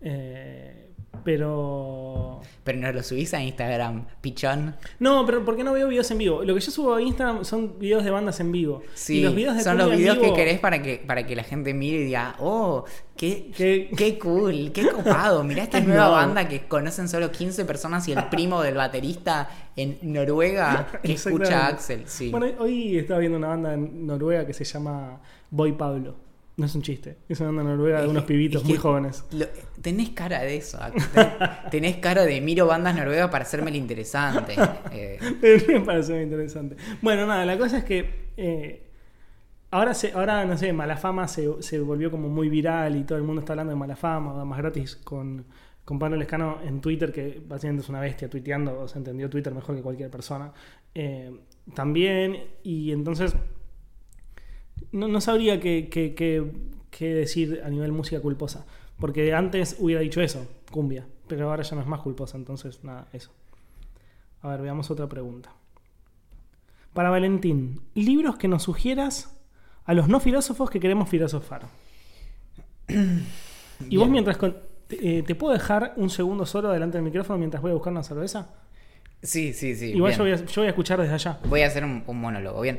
Eh, pero. Pero no lo subís a Instagram, pichón. No, pero ¿por qué no veo videos en vivo? Lo que yo subo a Instagram son videos de bandas en vivo. Sí, y los videos de son los videos que querés para que, para que la gente mire y diga, oh, qué, Qué- qué cool, qué copado. Mirá esta Es nueva banda que conocen solo 15 personas y el primo del baterista en Noruega que escucha a. Axel. Sí. Bueno, hoy estaba viendo una banda en Noruega que se llama Boy Pablo. No es un chiste, es una banda noruega de unos pibitos es muy jóvenes. lo- tenés cara de eso. Ten- tenés cara de miro bandas noruegas para hacerme el interesante. Eh, Me parece muy interesante. Bueno, nada, la cosa es que eh, ahora, se, ahora, no sé, Malafama se, se volvió como muy viral y todo el mundo está hablando de Malafama, más gratis con, con Pablo Lescano en Twitter, que básicamente es una bestia tuiteando, o sea, entendió Twitter mejor que cualquier persona. Eh, también, y entonces no, no sabría qué, qué- qué- qué decir a nivel música culposa, porque antes hubiera dicho eso, cumbia, pero ahora ya no es más culposa, entonces nada, eso. A ver, veamos otra pregunta. Para Valentín, libros que nos sugieras a los no filósofos que queremos filosofar. y vos mientras... con- te, eh, ¿te puedo dejar un segundo solo delante del micrófono mientras voy a buscar una cerveza? sí, sí, sí. Igual yo voy, a, yo voy a escuchar desde allá. Voy a hacer un, un monólogo, bien.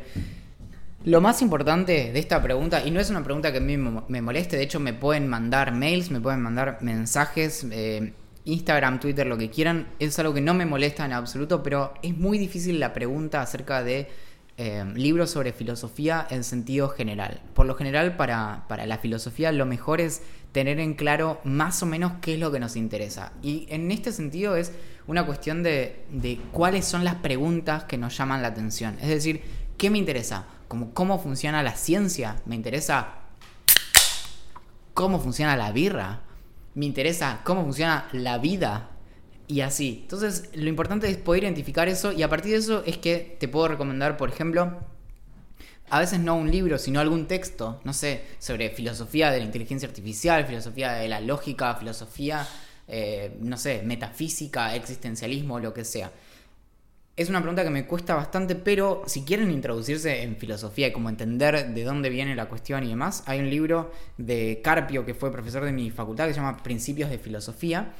Lo más importante de esta pregunta, y no es una pregunta que a mí me moleste, de hecho me pueden mandar mails, me pueden mandar mensajes, eh, Instagram, Twitter, lo que quieran, es algo que no me molesta en absoluto, pero es muy difícil la pregunta acerca de eh, libros sobre filosofía en sentido general. Por lo general, para, para la filosofía lo mejor es tener en claro más o menos qué es lo que nos interesa. Y en este sentido es una cuestión de, de cuáles son las preguntas que nos llaman la atención. Es decir, ¿qué me interesa? Como cómo funciona la ciencia. Me interesa cómo funciona la birra. Me interesa cómo funciona la vida. Y así. Entonces, lo importante es poder identificar eso. Y a partir de eso es que te puedo recomendar, por ejemplo, a veces no un libro, sino algún texto, no sé, sobre filosofía de la inteligencia artificial, filosofía de la lógica, filosofía, eh, no sé, metafísica, existencialismo, lo que sea. Es una pregunta que me cuesta bastante, pero si quieren introducirse en filosofía y como entender de dónde viene la cuestión y demás, hay un libro de Carpio, que fue profesor de mi facultad, que se llama Principios de Filosofía,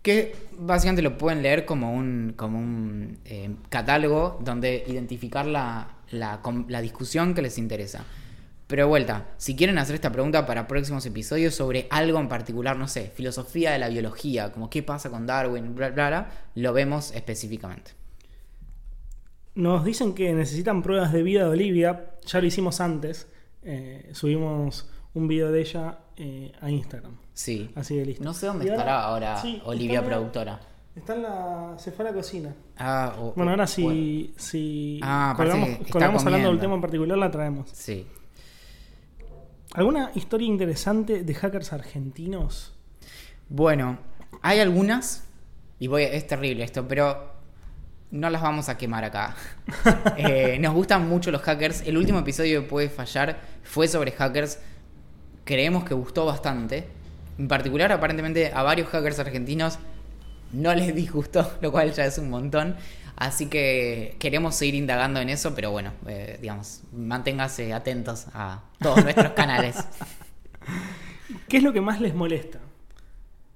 que básicamente lo pueden leer como un, como un eh, catálogo donde identificar la, la, la discusión que les interesa. Pero de vuelta, si quieren hacer esta pregunta para próximos episodios sobre algo en particular, no sé, filosofía de la biología, como qué pasa con Darwin, bla, bla, bla, lo vemos específicamente. Nos dicen que necesitan pruebas de vida de Olivia. Ya lo hicimos antes. Eh, subimos un video de ella eh, a Instagram. Sí. Así de listo. No sé dónde Y estará ahora sí, Olivia está en la- productora. Está en la. Se fue a la cocina. Ah, o- Bueno, ahora bueno, si, si Ah, colgamos, colgamos hablando del tema en particular, la traemos. Sí. ¿Alguna historia interesante de hackers argentinos? Bueno, hay algunas, y voy, es terrible esto, pero no las vamos a quemar acá. Eh, nos gustan mucho los hackers. El último episodio de Puede Fallar fue sobre hackers. Creemos que gustó bastante. En particular, aparentemente, a varios hackers argentinos no les disgustó, lo cual ya es un montón. Así que queremos seguir indagando en eso, pero bueno, eh, digamos, manténgase atentos a todos nuestros canales. ¿Qué es lo que más les molesta?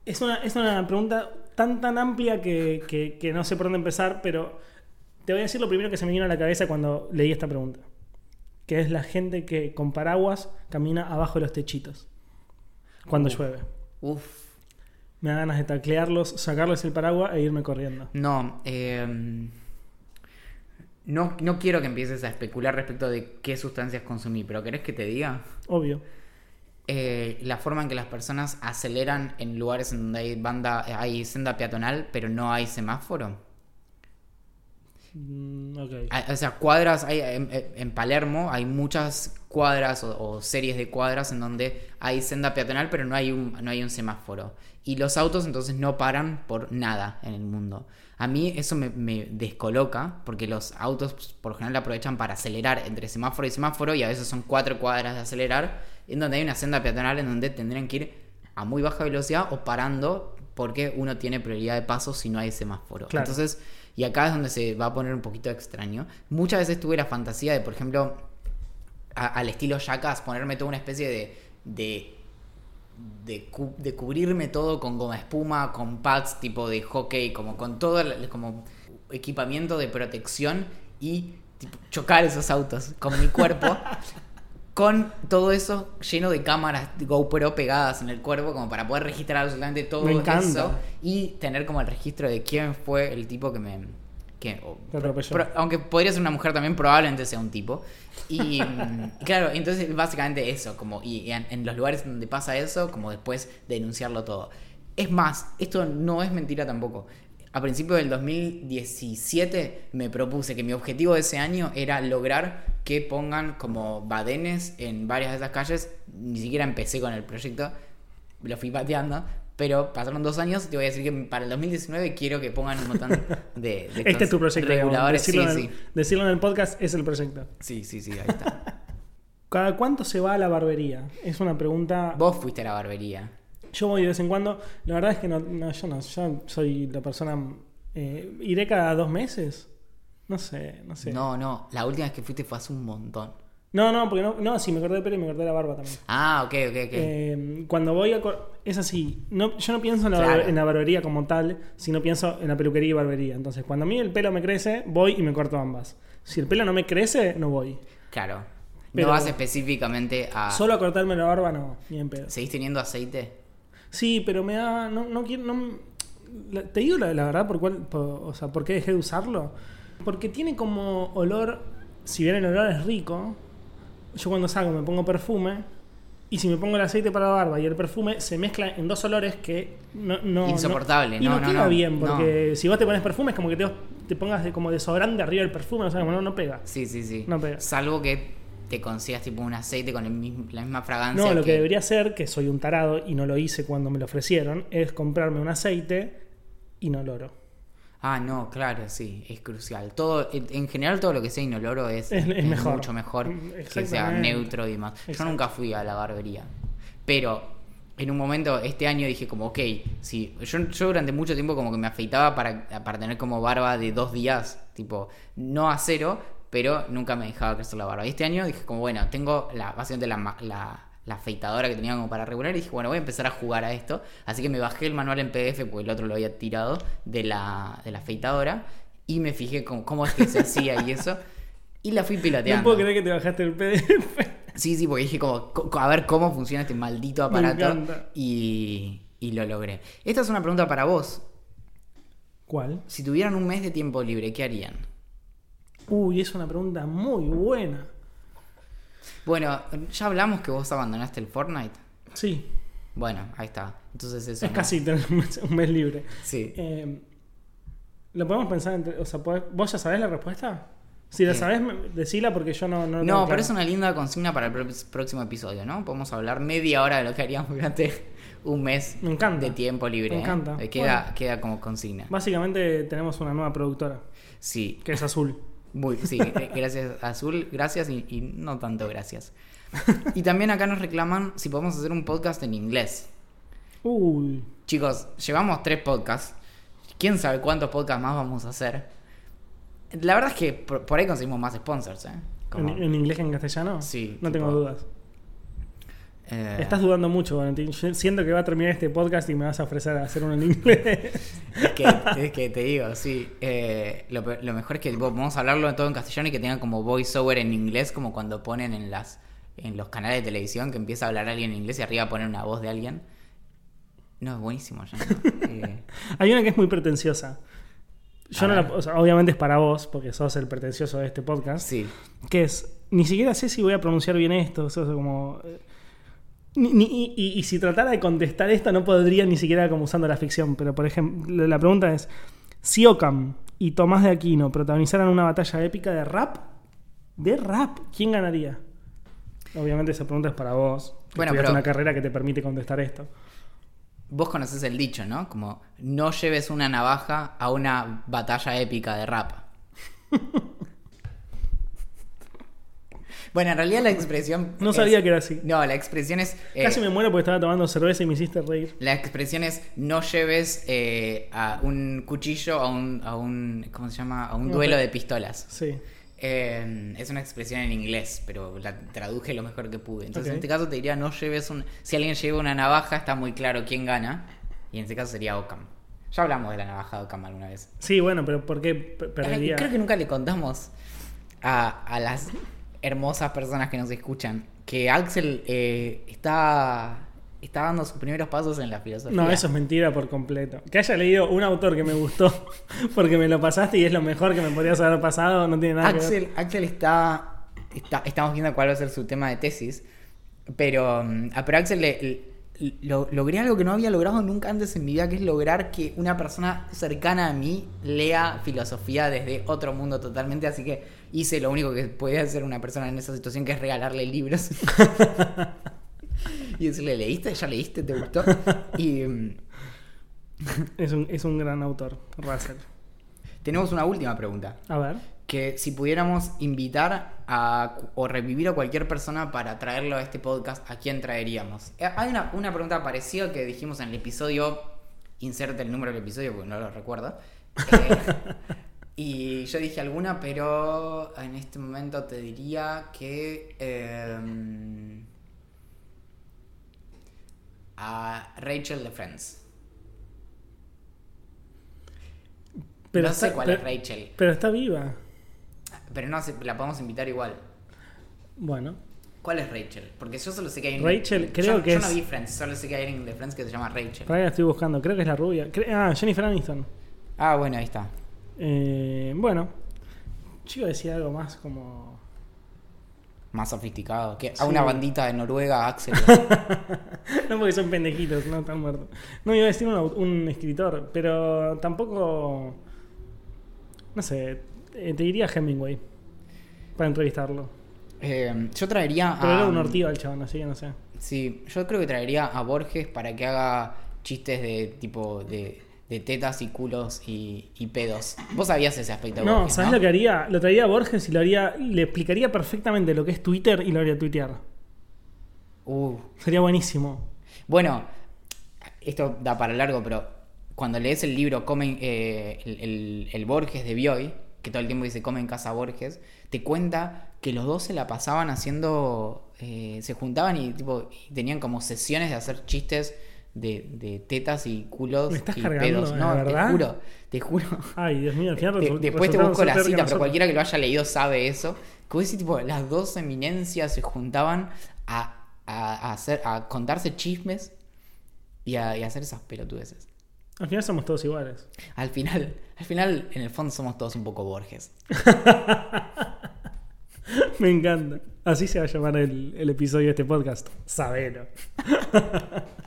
Es una, es una pregunta tan tan amplia que, que- que no sé por dónde empezar, pero te voy a decir lo primero que se me vino a la cabeza cuando leí esta pregunta. Que es la gente que con paraguas camina abajo de los techitos. Cuando llueve. Uf. Me da ganas de taclearlos, sacarles el paraguas e irme corriendo. No, eh, no, no quiero que empieces a especular respecto de qué sustancias consumí, pero ¿querés que te diga? Obvio. Eh, la forma en que las personas aceleran en lugares en donde hay banda, hay senda peatonal, pero no hay semáforo. Mm, ok. Ah, O sea, cuadras, hay, en, en Palermo hay muchas cuadras o, o series de cuadras en donde hay senda peatonal, pero no hay, un, no hay un semáforo. Y los autos entonces no paran por nada en el mundo. A mí eso me, me descoloca, porque los autos pues, por lo general aprovechan para acelerar entre semáforo y semáforo, y a veces son cuatro cuadras de acelerar, en donde hay una senda peatonal en donde tendrían que ir a muy baja velocidad o parando porque uno tiene prioridad de paso si no hay semáforo. Claro. Entonces, y acá es donde se va a poner un poquito extraño. Muchas veces tuve la fantasía de, por ejemplo, a- al estilo Jackass, ponerme toda una especie de. de. de, cu- de cubrirme todo con goma espuma, con pads tipo de hockey, como con todo el como equipamiento de protección y tipo, chocar esos autos con mi cuerpo. Con todo eso lleno de cámaras GoPro pegadas en el cuerpo, como para poder registrar absolutamente todo eso y tener como el registro de quién fue el tipo que me. Que, o- Te atropelló. pro- aunque podría ser una mujer también, probablemente sea un tipo. Y mm, claro, entonces básicamente eso, como y en, en los lugares donde pasa eso, como después denunciarlo todo. Es más, esto no es mentira tampoco. A principios del 2017 me propuse que mi objetivo de ese año era lograr que pongan como badenes en varias de esas calles. Ni siquiera empecé con el proyecto, lo fui pateando. Pero pasaron dos años, te voy a decir que para el 2019 quiero que pongan un montón de, de Este es tu proyecto. digamos. reguladores. Decirlo, sí, en sí. el, decirlo en el podcast es el proyecto. Sí, sí, sí, ahí está. ¿Cada cuánto se va a la barbería? Es una pregunta. Vos fuiste a la barbería. Yo voy de vez en cuando. La verdad es que no, no, yo no. Yo soy la persona. eh, ¿Iré cada dos meses? No sé, no sé. No, no, la última vez que fuiste fue hace un montón. no, no, porque no. No, sí, me corté el pelo y me corté la barba también. Ah, ok, ok, ok. Eh, cuando voy a. Es así. No, yo no pienso en la, Claro. en la barbería como tal, sino pienso en la peluquería y barbería. Entonces, cuando a mí el pelo me crece, voy y me corto ambas. Si el pelo no me crece, no voy. claro. pero- no vas específicamente a... Solo a cortarme la barba, no, ni en pedo. ¿Seguís teniendo aceite? Sí, pero me da. No, no quiero. no- te digo la, la verdad por cuál. por- o sea, por qué dejé de usarlo. Porque tiene como olor. Si bien el olor es rico, yo cuando salgo me pongo perfume. Y si me pongo el aceite para la barba y el perfume se mezcla en dos olores que no. no Insoportable, no, y no, no, queda bien, porque si vos te pones perfume es como que te, te pongas de, como desodorante arriba del perfume, o sea, como no, no pega. Sí, sí, sí. No pega. Salvo que te consigas tipo un aceite con el mismo- la misma fragancia. No, lo que debería hacer, que soy un tarado y no lo hice cuando me lo ofrecieron, es comprarme un aceite inoloro. Ah, no, claro, sí, es crucial. Todo, en en general todo lo que sea inoloro es, Es- es mejor. mucho mejor que sea neutro y demás. Yo nunca fui a la barbería. Pero en un momento, este año dije como, ok, sí, yo, yo durante mucho tiempo como que me afeitaba para, para tener como barba de dos días, tipo, no a cero, pero nunca me dejaba crecer la barba. Y este año dije como, bueno, tengo la, básicamente la, la, la afeitadora que tenía como para regular y dije, bueno, voy a empezar a jugar a esto. Así que me bajé el manual en PDF, porque el otro lo había tirado, de la, de la afeitadora, y me fijé cómo, cómo es que se hacía y eso. Y la fui piloteando. No puedo creer que te bajaste el PDF. Sí, sí, porque dije como, co- a ver cómo funciona este maldito aparato y, y lo logré. Esta es una pregunta para vos. ¿Cuál? Si tuvieran un mes de tiempo libre, ¿qué harían? Uy, es una pregunta muy buena. Bueno, ya hablamos que vos abandonaste el Fortnite. Sí, Bueno, ahí está. Entonces eso. es ¿no? casi tener un mes, un mes libre. Sí. Eh, Lo podemos pensar entre. O sea, ¿podés- ¿vos ya sabés la respuesta? Si la Eh. sabés, decila porque yo no. No, No, pero claro. es una linda consigna para el próximo episodio, ¿no? Podemos hablar media hora de lo que haríamos durante un mes Me encanta. de tiempo libre. Me ¿eh? encanta. Eh, Queda, Bueno. queda como consigna. Básicamente tenemos una nueva productora. Sí, que es azul. muy, sí, eh, gracias Azul, gracias y, y no tanto gracias. Y también acá nos reclaman si podemos hacer un podcast en inglés. Uy. Chicos, llevamos tres podcasts. ¿Quién sabe cuántos podcasts más vamos a hacer? La verdad es que por, por ahí conseguimos más sponsors, ¿eh? Como- ¿En, en inglés que en castellano? Sí, No tipo- tengo dudas. Eh, Estás dudando mucho, Valentín. Yo siento que va a terminar este podcast y me vas a ofrecer a hacer uno en inglés. Es que, es que te digo, sí. eh, lo, mejor es que vamos a hablarlo todo en castellano y que tenga como voiceover en inglés, como cuando ponen en las en los canales de televisión que empieza a hablar alguien en inglés y arriba ponen una voz de alguien. No, es buenísimo, ya. Eh, Hay una que es muy pretenciosa. Yo no la- o sea, obviamente es para vos, porque sos el pretencioso de este podcast. sí. Que es, ni siquiera sé si voy a pronunciar bien esto. o sea, como... eh, ni- ni- y, si tratara de contestar esto, no podría ni siquiera como usando la ficción. Pero, por ejemplo, la pregunta es: si Ockham y Tomás de Aquino protagonizaran una batalla épica de rap, de rap, ¿quién ganaría? Obviamente esa pregunta es para vos. Bueno, pero- una carrera que te permite contestar esto. Vos conocés el dicho, ¿no? Como no lleves una navaja a una batalla épica de rap. bueno, en realidad la expresión. No es- sabía que era así. No, la expresión es. eh, Casi me muero porque estaba tomando cerveza y me hiciste reír. La expresión es no lleves eh, a un cuchillo a un, a un ¿cómo se llama? a un duelo de pistolas. Sí. Eh, es una expresión en inglés, pero la traduje lo mejor que pude. Entonces en este caso te diría no lleves un si alguien lleva una navaja está muy claro quién gana y en este caso sería Ockham. Ya hablamos de la navaja de Ockham alguna vez. Sí, bueno, pero ¿por qué perdería? Creo que nunca le contamos a, a las hermosas personas que nos escuchan que Axel eh, está está dando sus primeros pasos en la filosofía. No, eso es mentira por completo. Que haya leído un autor que me gustó porque me lo pasaste y es lo mejor que me podrías haber pasado, no tiene nada que ver. Axel, Axel está, está- Estamos viendo cuál va a ser su tema de tesis. Pero, mm, ah, pero Axel le- le- lo- logré algo que no había logrado nunca antes en mi vida, que es lograr que una persona cercana a mí lea filosofía desde otro mundo totalmente. Así que hice lo único que puede hacer una persona en esa situación, que es regalarle libros. y decirle, ¿leíste? ¿Ya leíste? ¿Te gustó? Y mm, Es un, es un gran autor, Russell. tenemos una última pregunta. A ver. que si pudiéramos invitar a, o revivir a cualquier persona para traerlo a este podcast, ¿a quién traeríamos? Eh, Hay una, una pregunta parecida que dijimos en el episodio, inserte el número del episodio porque no lo recuerdo. Eh, y yo dije alguna, pero en este momento te diría que... em, a Rachel de Friends. Pero no sé cuál pero- es Rachel, Pero está viva. pero no la podemos invitar igual. Bueno. ¿Cuál es Rachel? Porque yo solo sé que hay un... Rachel, creo yo, que yo es- no vi Friends, solo sé que hay alguien de Friends que se llama Rachel. Ahí la estoy buscando. Creo que es la rubia. Ah, Jennifer Aniston. Ah, bueno, ahí está. Eh, bueno. Yo iba a decir algo más como. Más sofisticado. Que Sí. a una bandita de Noruega, Axel. no porque son pendejitos, no están muertos. No, iba a decir un, un escritor, pero tampoco. No sé. eh, te diría Hemingway. Para entrevistarlo. Eh, yo traería Pero a... era un ortigo el chabón, así que no sé. Sí, yo creo que traería a Borges para que haga chistes de tipo de, de tetas y culos y, y pedos. Vos sabías ese aspecto No, Borges, ¿sabes ¿no? lo que haría? Lo traería a Borges y lo haría. Le explicaría perfectamente lo que es Twitter y lo haría tuitear. Uh, Sería buenísimo. Bueno, esto da para largo, pero cuando lees el libro Comen, eh, el, el- el Borges de Bioy, que todo el tiempo dice Come en casa Borges, te cuenta que los dos se la pasaban haciendo, eh, se juntaban y, tipo, y tenían como sesiones de hacer chistes de, de tetas y culos ¿Me estás y cargando, pedos. de No, verdad? te juro, te juro. Ay, Dios mío, al final resu- después te busco la cita, pero nosotros. cualquiera que lo haya leído sabe eso. Que decís, tipo, las dos eminencias se juntaban a, a- a hacer, a contarse chismes y a, y a hacer esas pelotudeces. Al final somos todos iguales. Al final, al final, en el fondo somos todos un poco Borges. Me encanta. Así se va a llamar el, el episodio de este podcast. Sabelo.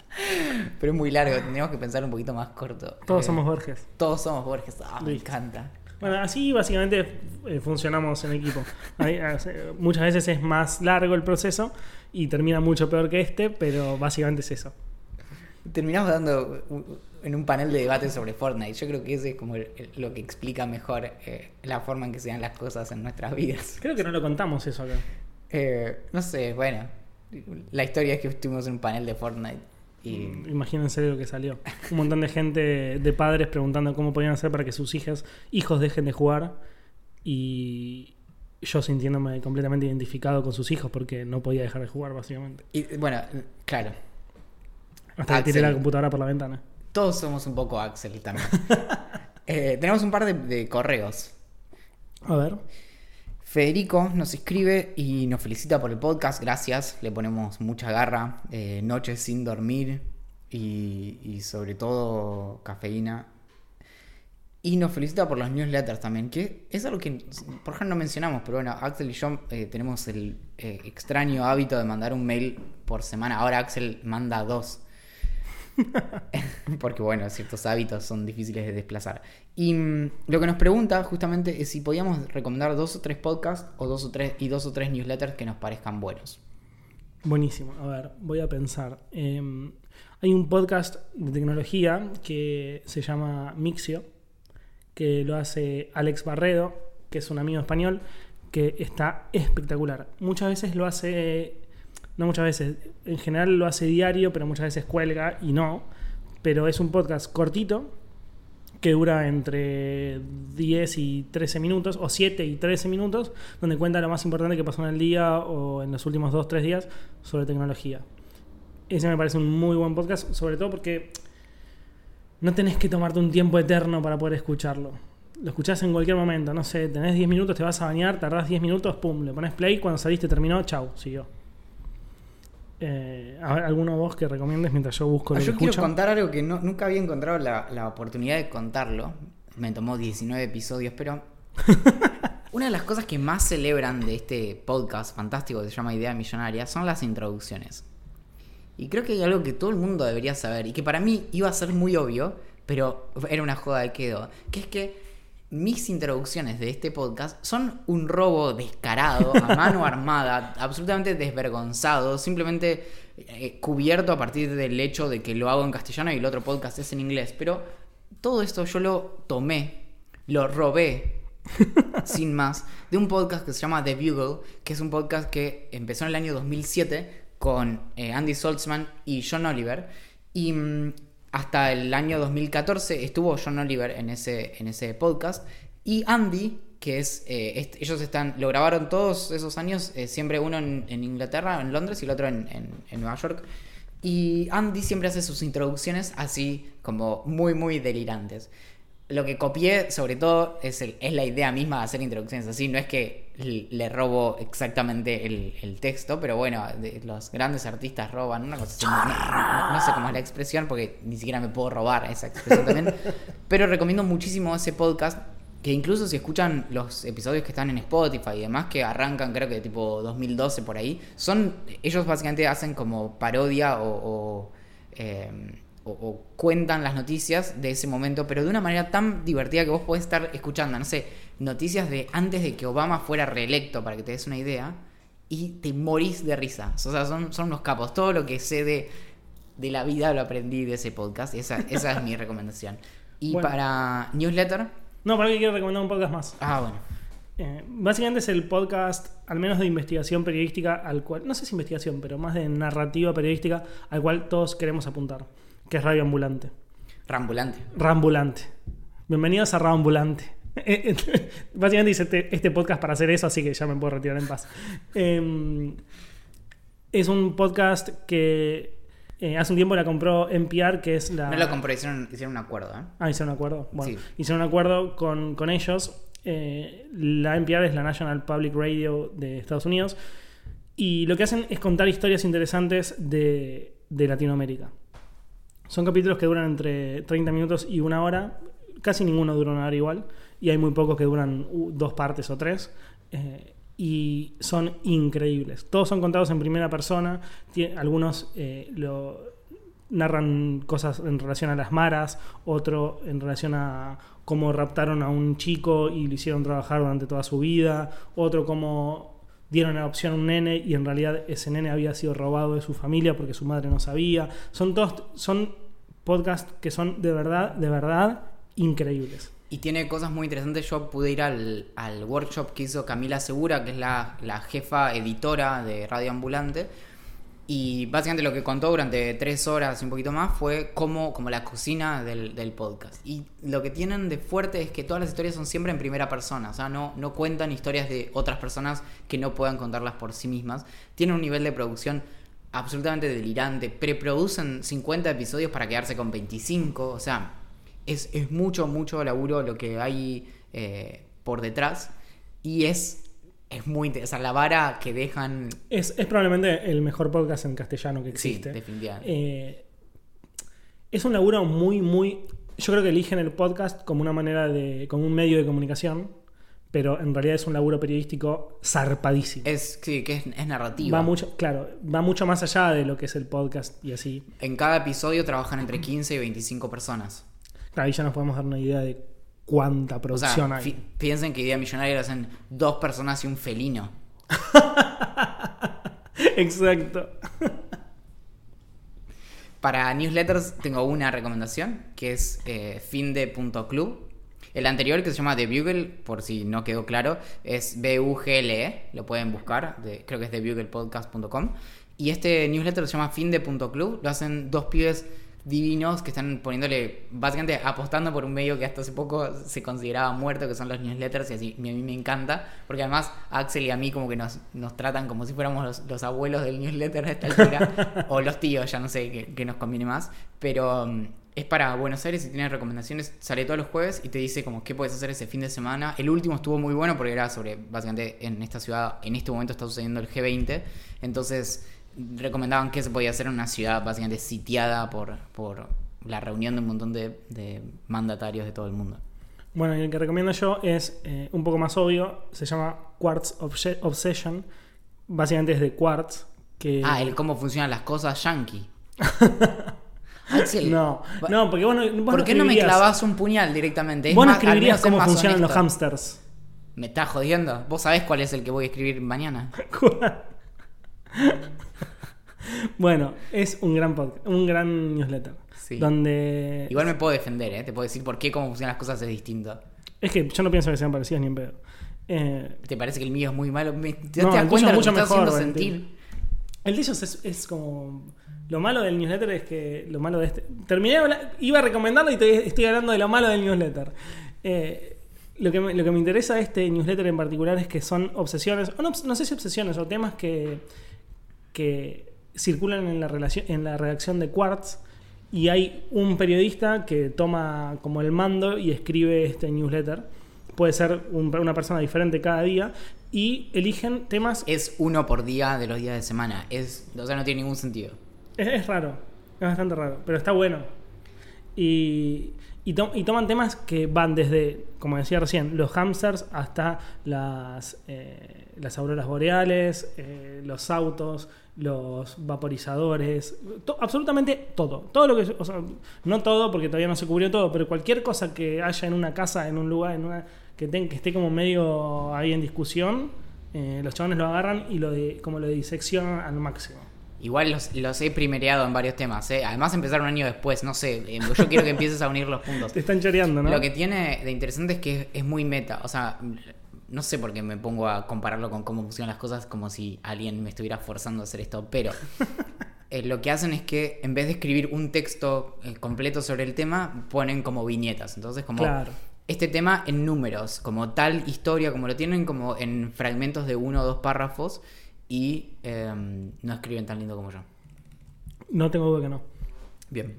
Pero es muy largo, tendríamos que pensar un poquito más corto. Todos Eh, somos Borges. Todos somos Borges. Ah, me encanta. Bueno, así básicamente eh, funcionamos en equipo. Hay- hace- muchas veces es más largo el proceso y termina mucho peor que este, pero básicamente es eso. terminamos dando un- en un panel de debate sobre Fortnite. Yo creo que ese es como el- el- lo que explica mejor eh, la forma en que se dan las cosas en nuestras vidas. Creo que no lo contamos eso acá. No sé, bueno. La historia es que estuvimos en un panel de Fortnite. Y Imagínense lo que salió. Un montón de gente, de padres preguntando cómo podían hacer para que sus hijas, hijos dejen de jugar. Y yo sintiéndome completamente identificado con sus hijos porque no podía dejar de jugar, básicamente. y, bueno, claro. Hasta que tiré la computadora por la ventana. Todos somos un poco Axel también. Eh, tenemos un par de, de correos. A ver. Federico nos escribe y nos felicita por el podcast. Gracias. Le ponemos mucha garra. eh, noches sin dormir. Y, sobre todo cafeína. Y nos felicita por los newsletters también. Que es algo que por ejemplo no mencionamos. Pero bueno, Axel y yo eh, tenemos el eh, extraño hábito de mandar un mail por semana. Ahora Axel manda dos. Porque bueno, ciertos hábitos son difíciles de desplazar. Y mm, lo que nos pregunta justamente es si podíamos recomendar dos o tres podcasts o dos o tres, y dos o tres newsletters que nos parezcan buenos. Buenísimo. A ver, voy a pensar. Eh, hay un podcast de tecnología que se llama Mixio, que lo hace Alex Barredo, que es un amigo español, que está espectacular. Muchas veces lo hace, no muchas veces, en general lo hace diario, pero muchas veces cuelga y no. Pero es un podcast cortito, que dura entre 10 y 13 minutos, o 7 y 13 minutos, donde cuenta lo más importante que pasó en el día o en los últimos 2-3 días sobre tecnología. Ese me parece un muy buen podcast, sobre todo porque no tenés que tomarte un tiempo eterno para poder escucharlo. Lo escuchás en cualquier momento, no sé, tenés 10 minutos, te vas a bañar, tardás 10 minutos, pum, le pones play, cuando saliste terminó, chau, siguió. Eh, a ver, ¿alguno vos que recomiendes mientras yo busco Ah, lo yo que quiero escucho? contar algo que no- nunca había encontrado la, la oportunidad de contarlo. Me tomó 19 episodios, pero una de las cosas que más celebran de este podcast fantástico que se llama Idea Millonaria son las introducciones. Y creo que hay algo que todo el mundo debería saber y que para mí iba a ser muy obvio, pero era una joda de quedo, que es que mis introducciones de este podcast son un robo descarado, a mano armada, absolutamente desvergonzado, simplemente eh, cubierto a partir del hecho de que lo hago en castellano y el otro podcast es en inglés. Pero todo esto yo lo tomé, lo robé, sin más, de un podcast que se llama The Bugle, que es un podcast que empezó en el año 2007 con eh, Andy Saltzman y John Oliver. Y mm, hasta el año 2014 estuvo John Oliver en ese, en ese podcast. Y Andy, que es. eh, ellos están. Lo grabaron todos esos años, eh, siempre uno en, Inglaterra, en Londres, y el otro en, en- Nueva York. Y Andy siempre hace sus introducciones así, como muy, muy delirantes. Lo que copié, sobre todo, es, es la idea misma de hacer introducciones así. No es que le robo exactamente el, el texto, pero bueno, de- los grandes artistas roban una cosa así. No, no- no sé cómo es la expresión, porque ni siquiera me puedo robar esa expresión también. Pero recomiendo muchísimo ese podcast. Que incluso si escuchan los episodios que están en Spotify y demás, que arrancan creo que tipo 2012 por ahí, son. Ellos básicamente hacen como parodia o. o, eh, o- o cuentan las noticias de ese momento, pero de una manera tan divertida que vos podés estar escuchando, no sé, noticias de antes de que Obama fuera reelecto, para que te des una idea, y te morís de risa. O sea, son, son unos capos. Todo lo que sé de, de la vida lo aprendí de ese podcast. y Esa, esa es mi recomendación. Y Bueno. para newsletter, No, para que quiero recomendar un podcast más. ah, bueno. Eh, básicamente es el podcast, al menos de investigación periodística, al cual, no sé si investigación, pero más de narrativa periodística, al cual todos queremos apuntar, que es Radio Ambulante. Rambulante. Rambulante. Bienvenidos a Rambulante. Eh, eh, Básicamente hice este, este podcast para hacer eso, así que ya me puedo retirar en paz. Eh, es un podcast que eh, hace un tiempo la compró NPR, que es la... No lo compré, hicieron, hicieron un acuerdo, ¿eh? Ah, hicieron un acuerdo. Bueno, Sí. hicieron un acuerdo con, con ellos. La NPR es la National Public Radio de Estados Unidos. Y lo que hacen es contar historias interesantes de, de Latinoamérica. Son capítulos que duran entre 30 minutos y una hora. Casi ninguno dura una hora igual. Y hay muy pocos que duran dos partes o tres. Eh, y son increíbles. Todos son contados en primera persona. Algunos eh, lo, narran cosas en relación a las maras, otro en relación a cómo raptaron a un chico y lo hicieron trabajar durante toda su vida, otro cómo dieron adopción a un nene y en realidad ese nene había sido robado de su familia porque su madre no sabía. Son todos, son podcasts que son de verdad, de verdad increíbles. Y tiene cosas muy interesantes. Yo pude ir al, al workshop que hizo Camila Segura, que es la, la jefa editora de Radio Ambulante. Y básicamente lo que contó durante tres horas y un poquito más fue como, la cocina del, del podcast. Y lo que tienen de fuerte es que todas las historias son siempre en primera persona. O sea, no, no cuentan historias de otras personas que no puedan contarlas por sí mismas. Tienen un nivel de producción absolutamente delirante. Preproducen 50 episodios para quedarse con 25. O sea, es, es mucho, mucho laburo lo que hay eh, por detrás. Y es, es muy interesante. O sea, la vara que dejan. Es, es probablemente el mejor podcast en castellano que Sí, existe. definitivamente. Eh, es un laburo muy, muy. Yo creo que eligen el podcast como una manera de. como un medio de comunicación, pero en realidad es un laburo periodístico zarpadísimo. Es, sí, que es, es narrativa. Va mucho, claro, va mucho más allá de lo que es el podcast y así. En cada episodio trabajan entre 15 y 25 personas. Claro, ahí ya nos podemos dar una idea de cuánta O producción sea, hay. piensen que Idea Millonaria lo hacen dos personas y un felino. Exacto. Para newsletters tengo una recomendación, que es eh, finde.club. El anterior, que se llama The Bugle, por si no quedó claro, es B-U-G-L-E. Lo pueden buscar, de- creo que es thebuglepodcast.com. Y este newsletter se llama finde.club. Lo hacen dos pibes divinos que están poniéndole, básicamente apostando por un medio que hasta hace poco se consideraba muerto, que son los newsletters, y así a mí me encanta, porque además Axel y a mí como que nos, nos tratan como si fuéramos los, los abuelos del newsletter a esta altura, o los tíos, ya no sé qué, nos conviene más, pero um, es para Buenos Aires y tiene recomendaciones, sale todos los jueves y te dice como qué puedes hacer ese fin de semana. El último estuvo muy bueno porque era sobre, básicamente en esta ciudad, en este momento está sucediendo el G20, entonces recomendaban qué se podía hacer en una ciudad básicamente sitiada por, por la reunión de un montón de, de mandatarios de todo el mundo. Bueno, y el que recomiendo yo es eh, un poco más obvio. Se llama Quartz Obse- Obsession. Básicamente es de Quartz. Que... Ah, el cómo funcionan las cosas yankee. Axel, No, no, porque vos no, vos ¿por no qué no me clavas un puñal directamente? Es Vos no escribirías es cómo más funcionan los hamsters. ¿Me estás jodiendo? ¿Vos sabés cuál es el que voy a escribir mañana? bueno, es un gran podcast, un gran newsletter. Sí. Donde. Igual me puedo defender, ¿eh? Te puedo decir por qué cómo funcionan las cosas es distinto. Es que yo no pienso que sean parecidos ni en pedo. Eh, ¿Te parece que el mío es muy malo? Me- ¿Te, No, te das cuenta es de lo que me estás mejor, haciendo sentir? El de ellos es, es como. Lo malo del newsletter es que. Lo malo de este. Terminé Iba a recomendarlo y estoy hablando de lo malo del newsletter. Eh, lo, que me, lo que me interesa de este newsletter en particular es que son obsesiones. No, sé si obsesiones o temas que. que circulan en la, relación, en la redacción de Quartz. Y hay un periodista que toma como el mando y escribe este newsletter. Puede ser un- una persona diferente cada día. Y eligen temas Es uno por día de los días de semana. Es, o sea, no tiene ningún sentido. Es, raro, es bastante raro, pero está bueno. Y, y, y toman temas que van desde, como decía recién, los hamsters hasta las, eh, las auroras boreales, eh, los autos, los vaporizadores, absolutamente todo. Todo lo que, o sea, no todo porque todavía no se cubrió todo, pero cualquier cosa que haya en una casa, en un lugar, en una, que, que esté como medio ahí en discusión, eh, los chavales lo agarran y lo de, como lo diseccionan al máximo. Igual los, los he primereado en varios temas, ¿eh? Además empezaron un año después, no sé. eh, Yo quiero que empieces a unir los puntos. Te están choreando, ¿no? Lo que tiene de interesante es que es muy meta. O sea, no sé por qué me pongo a compararlo con cómo funcionan las cosas como si alguien me estuviera forzando a hacer esto, pero eh, lo que hacen es que en vez de escribir un texto eh, completo sobre el tema, ponen como viñetas. Entonces, como Claro. este tema en números, como tal historia, como lo tienen como en fragmentos de uno o dos párrafos y eh, no escriben tan lindo como yo. No tengo duda que no. Bien.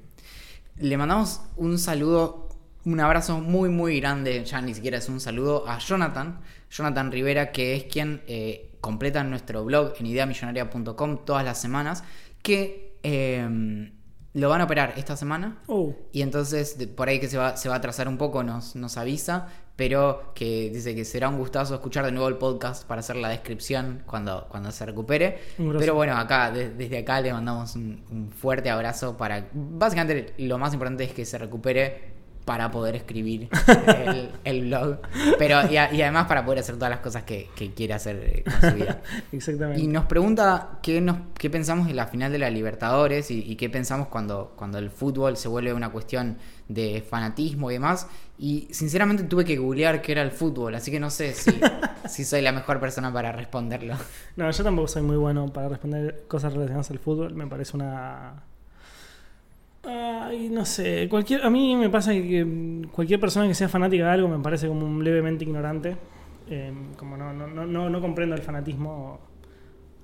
Le mandamos un saludo, un abrazo muy, muy grande, ya ni siquiera es un saludo, a Jonathan, Jonathan Rivera, que es quien eh, completa nuestro blog en ideamillonaria.com todas las semanas, que eh, lo van a operar esta semana. Oh, Y entonces, por ahí que se va, se va a atrasar un poco, nos, nos avisa, pero que dice que será un gustazo escuchar de nuevo el podcast para hacer la descripción cuando, cuando se recupere. Pero bueno, acá, de- desde acá le mandamos un, un fuerte abrazo para... Básicamente lo más importante es que se recupere para poder escribir el, el blog. Pero, y, a- y además para poder hacer todas las cosas que, que quiere hacer eh, con su vida. Exactamente. Y nos pregunta qué, nos, qué pensamos de la final de la Libertadores y, y qué pensamos cuando, cuando el fútbol se vuelve una cuestión de fanatismo y demás. Y sinceramente tuve que googlear qué era el fútbol, así que no sé si, si soy la mejor persona para responderlo. No, yo tampoco soy muy bueno para responder cosas relacionadas al fútbol. Me parece una. Ay, no sé. Cualquier, a mí me pasa que cualquier persona que sea fanática de algo me parece como un levemente ignorante. Eh, como no, no, no, no, no comprendo el fanatismo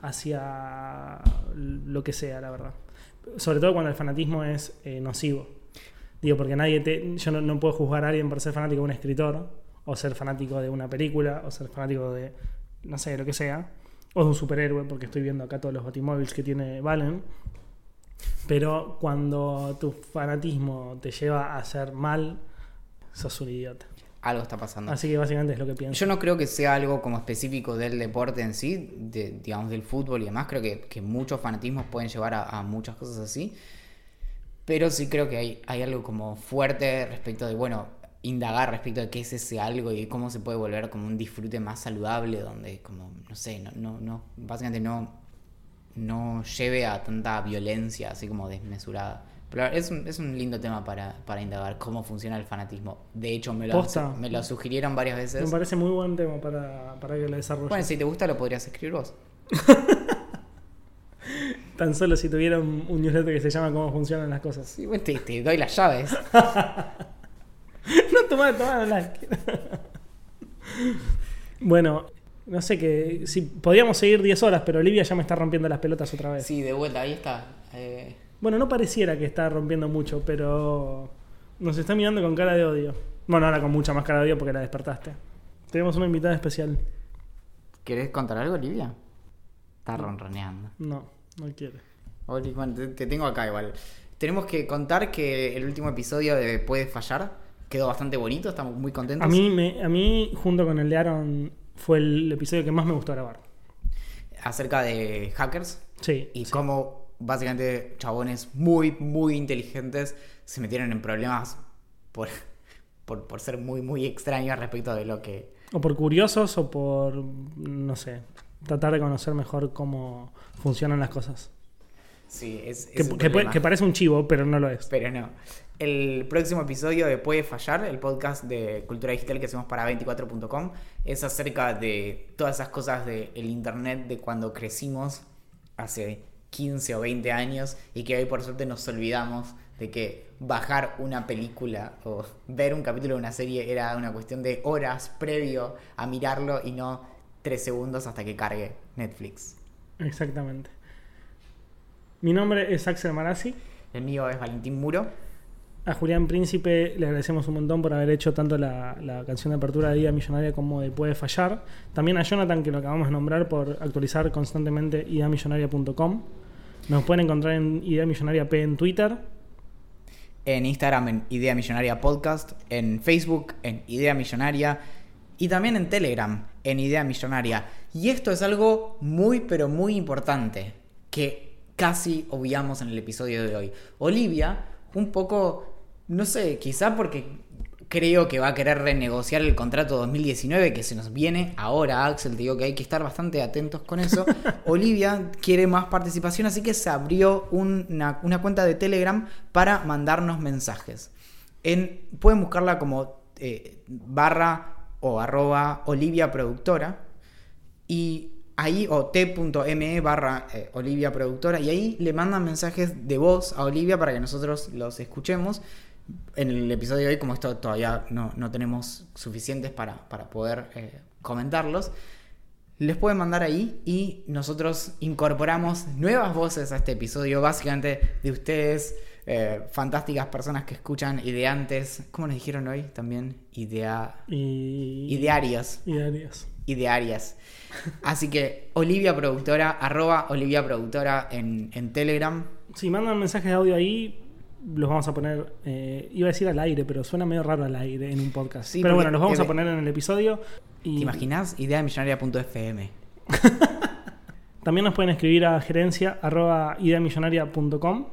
hacia lo que sea, la verdad. Sobre todo cuando el fanatismo es eh, nocivo. Digo, porque nadie te. Yo no, no puedo juzgar a alguien por ser fanático de un escritor, o ser fanático de una película, o ser fanático de. no sé, lo que sea. O de un superhéroe, porque estoy viendo acá todos los batimóviles que tiene Valen. Pero cuando tu fanatismo te lleva a hacer mal, sos un idiota. Algo está pasando. Así que básicamente es lo que pienso. Yo no creo que sea algo como específico del deporte en sí, de, digamos del fútbol y demás. Creo que, que muchos fanatismos pueden llevar a, a muchas cosas así. Pero sí creo que hay, hay algo como fuerte respecto de, bueno, indagar respecto de qué es ese algo y cómo se puede volver como un disfrute más saludable, donde como, no sé, no, no, no básicamente no, no lleve a tanta violencia así como desmesurada. Pero es un, es un lindo tema para, para indagar cómo funciona el fanatismo. De hecho, me lo, me lo sugirieron varias veces. Me parece muy buen tema para, para que lo desarrolles. Bueno, si te gusta lo podrías escribir vos. Tan solo si tuviera un, un newsletter que se llama Cómo funcionan las cosas. Sí, bueno, te, te doy las llaves. no, tomá, tomá, la- Bueno, no sé que. Si podíamos seguir 10 horas, pero Olivia ya me está rompiendo las pelotas otra vez. Sí, de vuelta, ahí está. Eh, Bueno, no pareciera que está rompiendo mucho, pero nos está mirando con cara de odio. Bueno, ahora con mucha más cara de odio porque la despertaste. Tenemos una invitada especial. ¿Querés contar algo, Olivia? Está ronroneando. No, no quiere. Oli, bueno, te, te tengo acá igual. Tenemos que contar que el último episodio de Puede Fallar quedó bastante bonito, estamos muy contentos. A mí, me, a mí, junto con el de Aaron, fue el episodio que más me gustó grabar. Acerca de hackers Sí. y sí. cómo básicamente chabones muy, muy inteligentes se metieron en problemas por, por, por ser muy, muy extraños respecto de lo que... O por curiosos o por, no sé, tratar de conocer mejor cómo funcionan las cosas. Sí, es, Que, un que que parece un chivo, pero no lo es. Pero no. El próximo episodio de Puede Fallar, el podcast de cultura digital que hacemos para 24.com, es acerca de todas esas cosas del internet de cuando crecimos hace 15 o 20 años y que hoy por suerte nos olvidamos de que bajar una película o ver un capítulo de una serie era una cuestión de horas previo a mirarlo y no 3 segundos hasta que cargue Netflix. Exactamente. Mi nombre es Axel Marazzi. El mío es Valentín Muro. A Julián Príncipe le agradecemos un montón por haber hecho tanto la, la canción de apertura de Día Millonaria como de Puede Fallar. También a Jonathan, que lo acabamos de nombrar, por actualizar constantemente ideamillonaria.com. Nos pueden encontrar en Idea Millonaria P en Twitter. en Instagram en Idea Millonaria Podcast, en Facebook en Idea Millonaria y también en Telegram en Idea Millonaria. Y esto es algo muy pero muy importante que casi obviamos en el episodio de hoy. Olivia, un poco, no sé, quizá porque creo que va a querer renegociar el contrato 2019 que se nos viene ahora, Axel, te digo que hay que estar bastante atentos con eso. Olivia quiere más participación, así que se abrió una, una cuenta de Telegram para mandarnos mensajes. En, pueden buscarla como eh, barra o arroba Olivia Productora y ahí o t.me barra eh, Olivia Productora y ahí le mandan mensajes de voz a Olivia para que nosotros los escuchemos. En el episodio de hoy, como esto todavía no, no tenemos suficientes para, para poder eh, comentarlos, les pueden mandar ahí y nosotros incorporamos nuevas voces a este episodio, básicamente de ustedes, eh, fantásticas personas que escuchan ideantes, ¿cómo nos dijeron hoy? También idea, Y. idearios Idearios. idearias. Así que Olivia Productora, arroba Olivia Productora en, en Telegram. Si mandan mensajes de audio ahí, los vamos a poner. eh, iba a decir al aire, pero suena medio raro al aire en un podcast. Sí, pero bueno, los vamos eh, a poner en el episodio. Y ¿Te imaginas? Ideamillonaria.fm. También nos pueden escribir a gerencia arroba ideamillonaria.com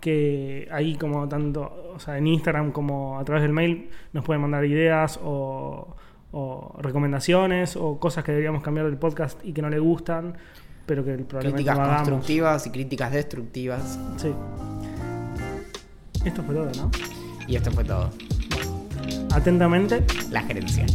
que ahí como tanto, o sea, en Instagram como a través del mail nos pueden mandar ideas o, o recomendaciones o cosas que deberíamos cambiar del podcast y que no le gustan, pero que probablemente Críticas no hagamos. constructivas y críticas destructivas. Sí. Esto fue todo, ¿no? Y esto fue todo. Atentamente. La gerencia.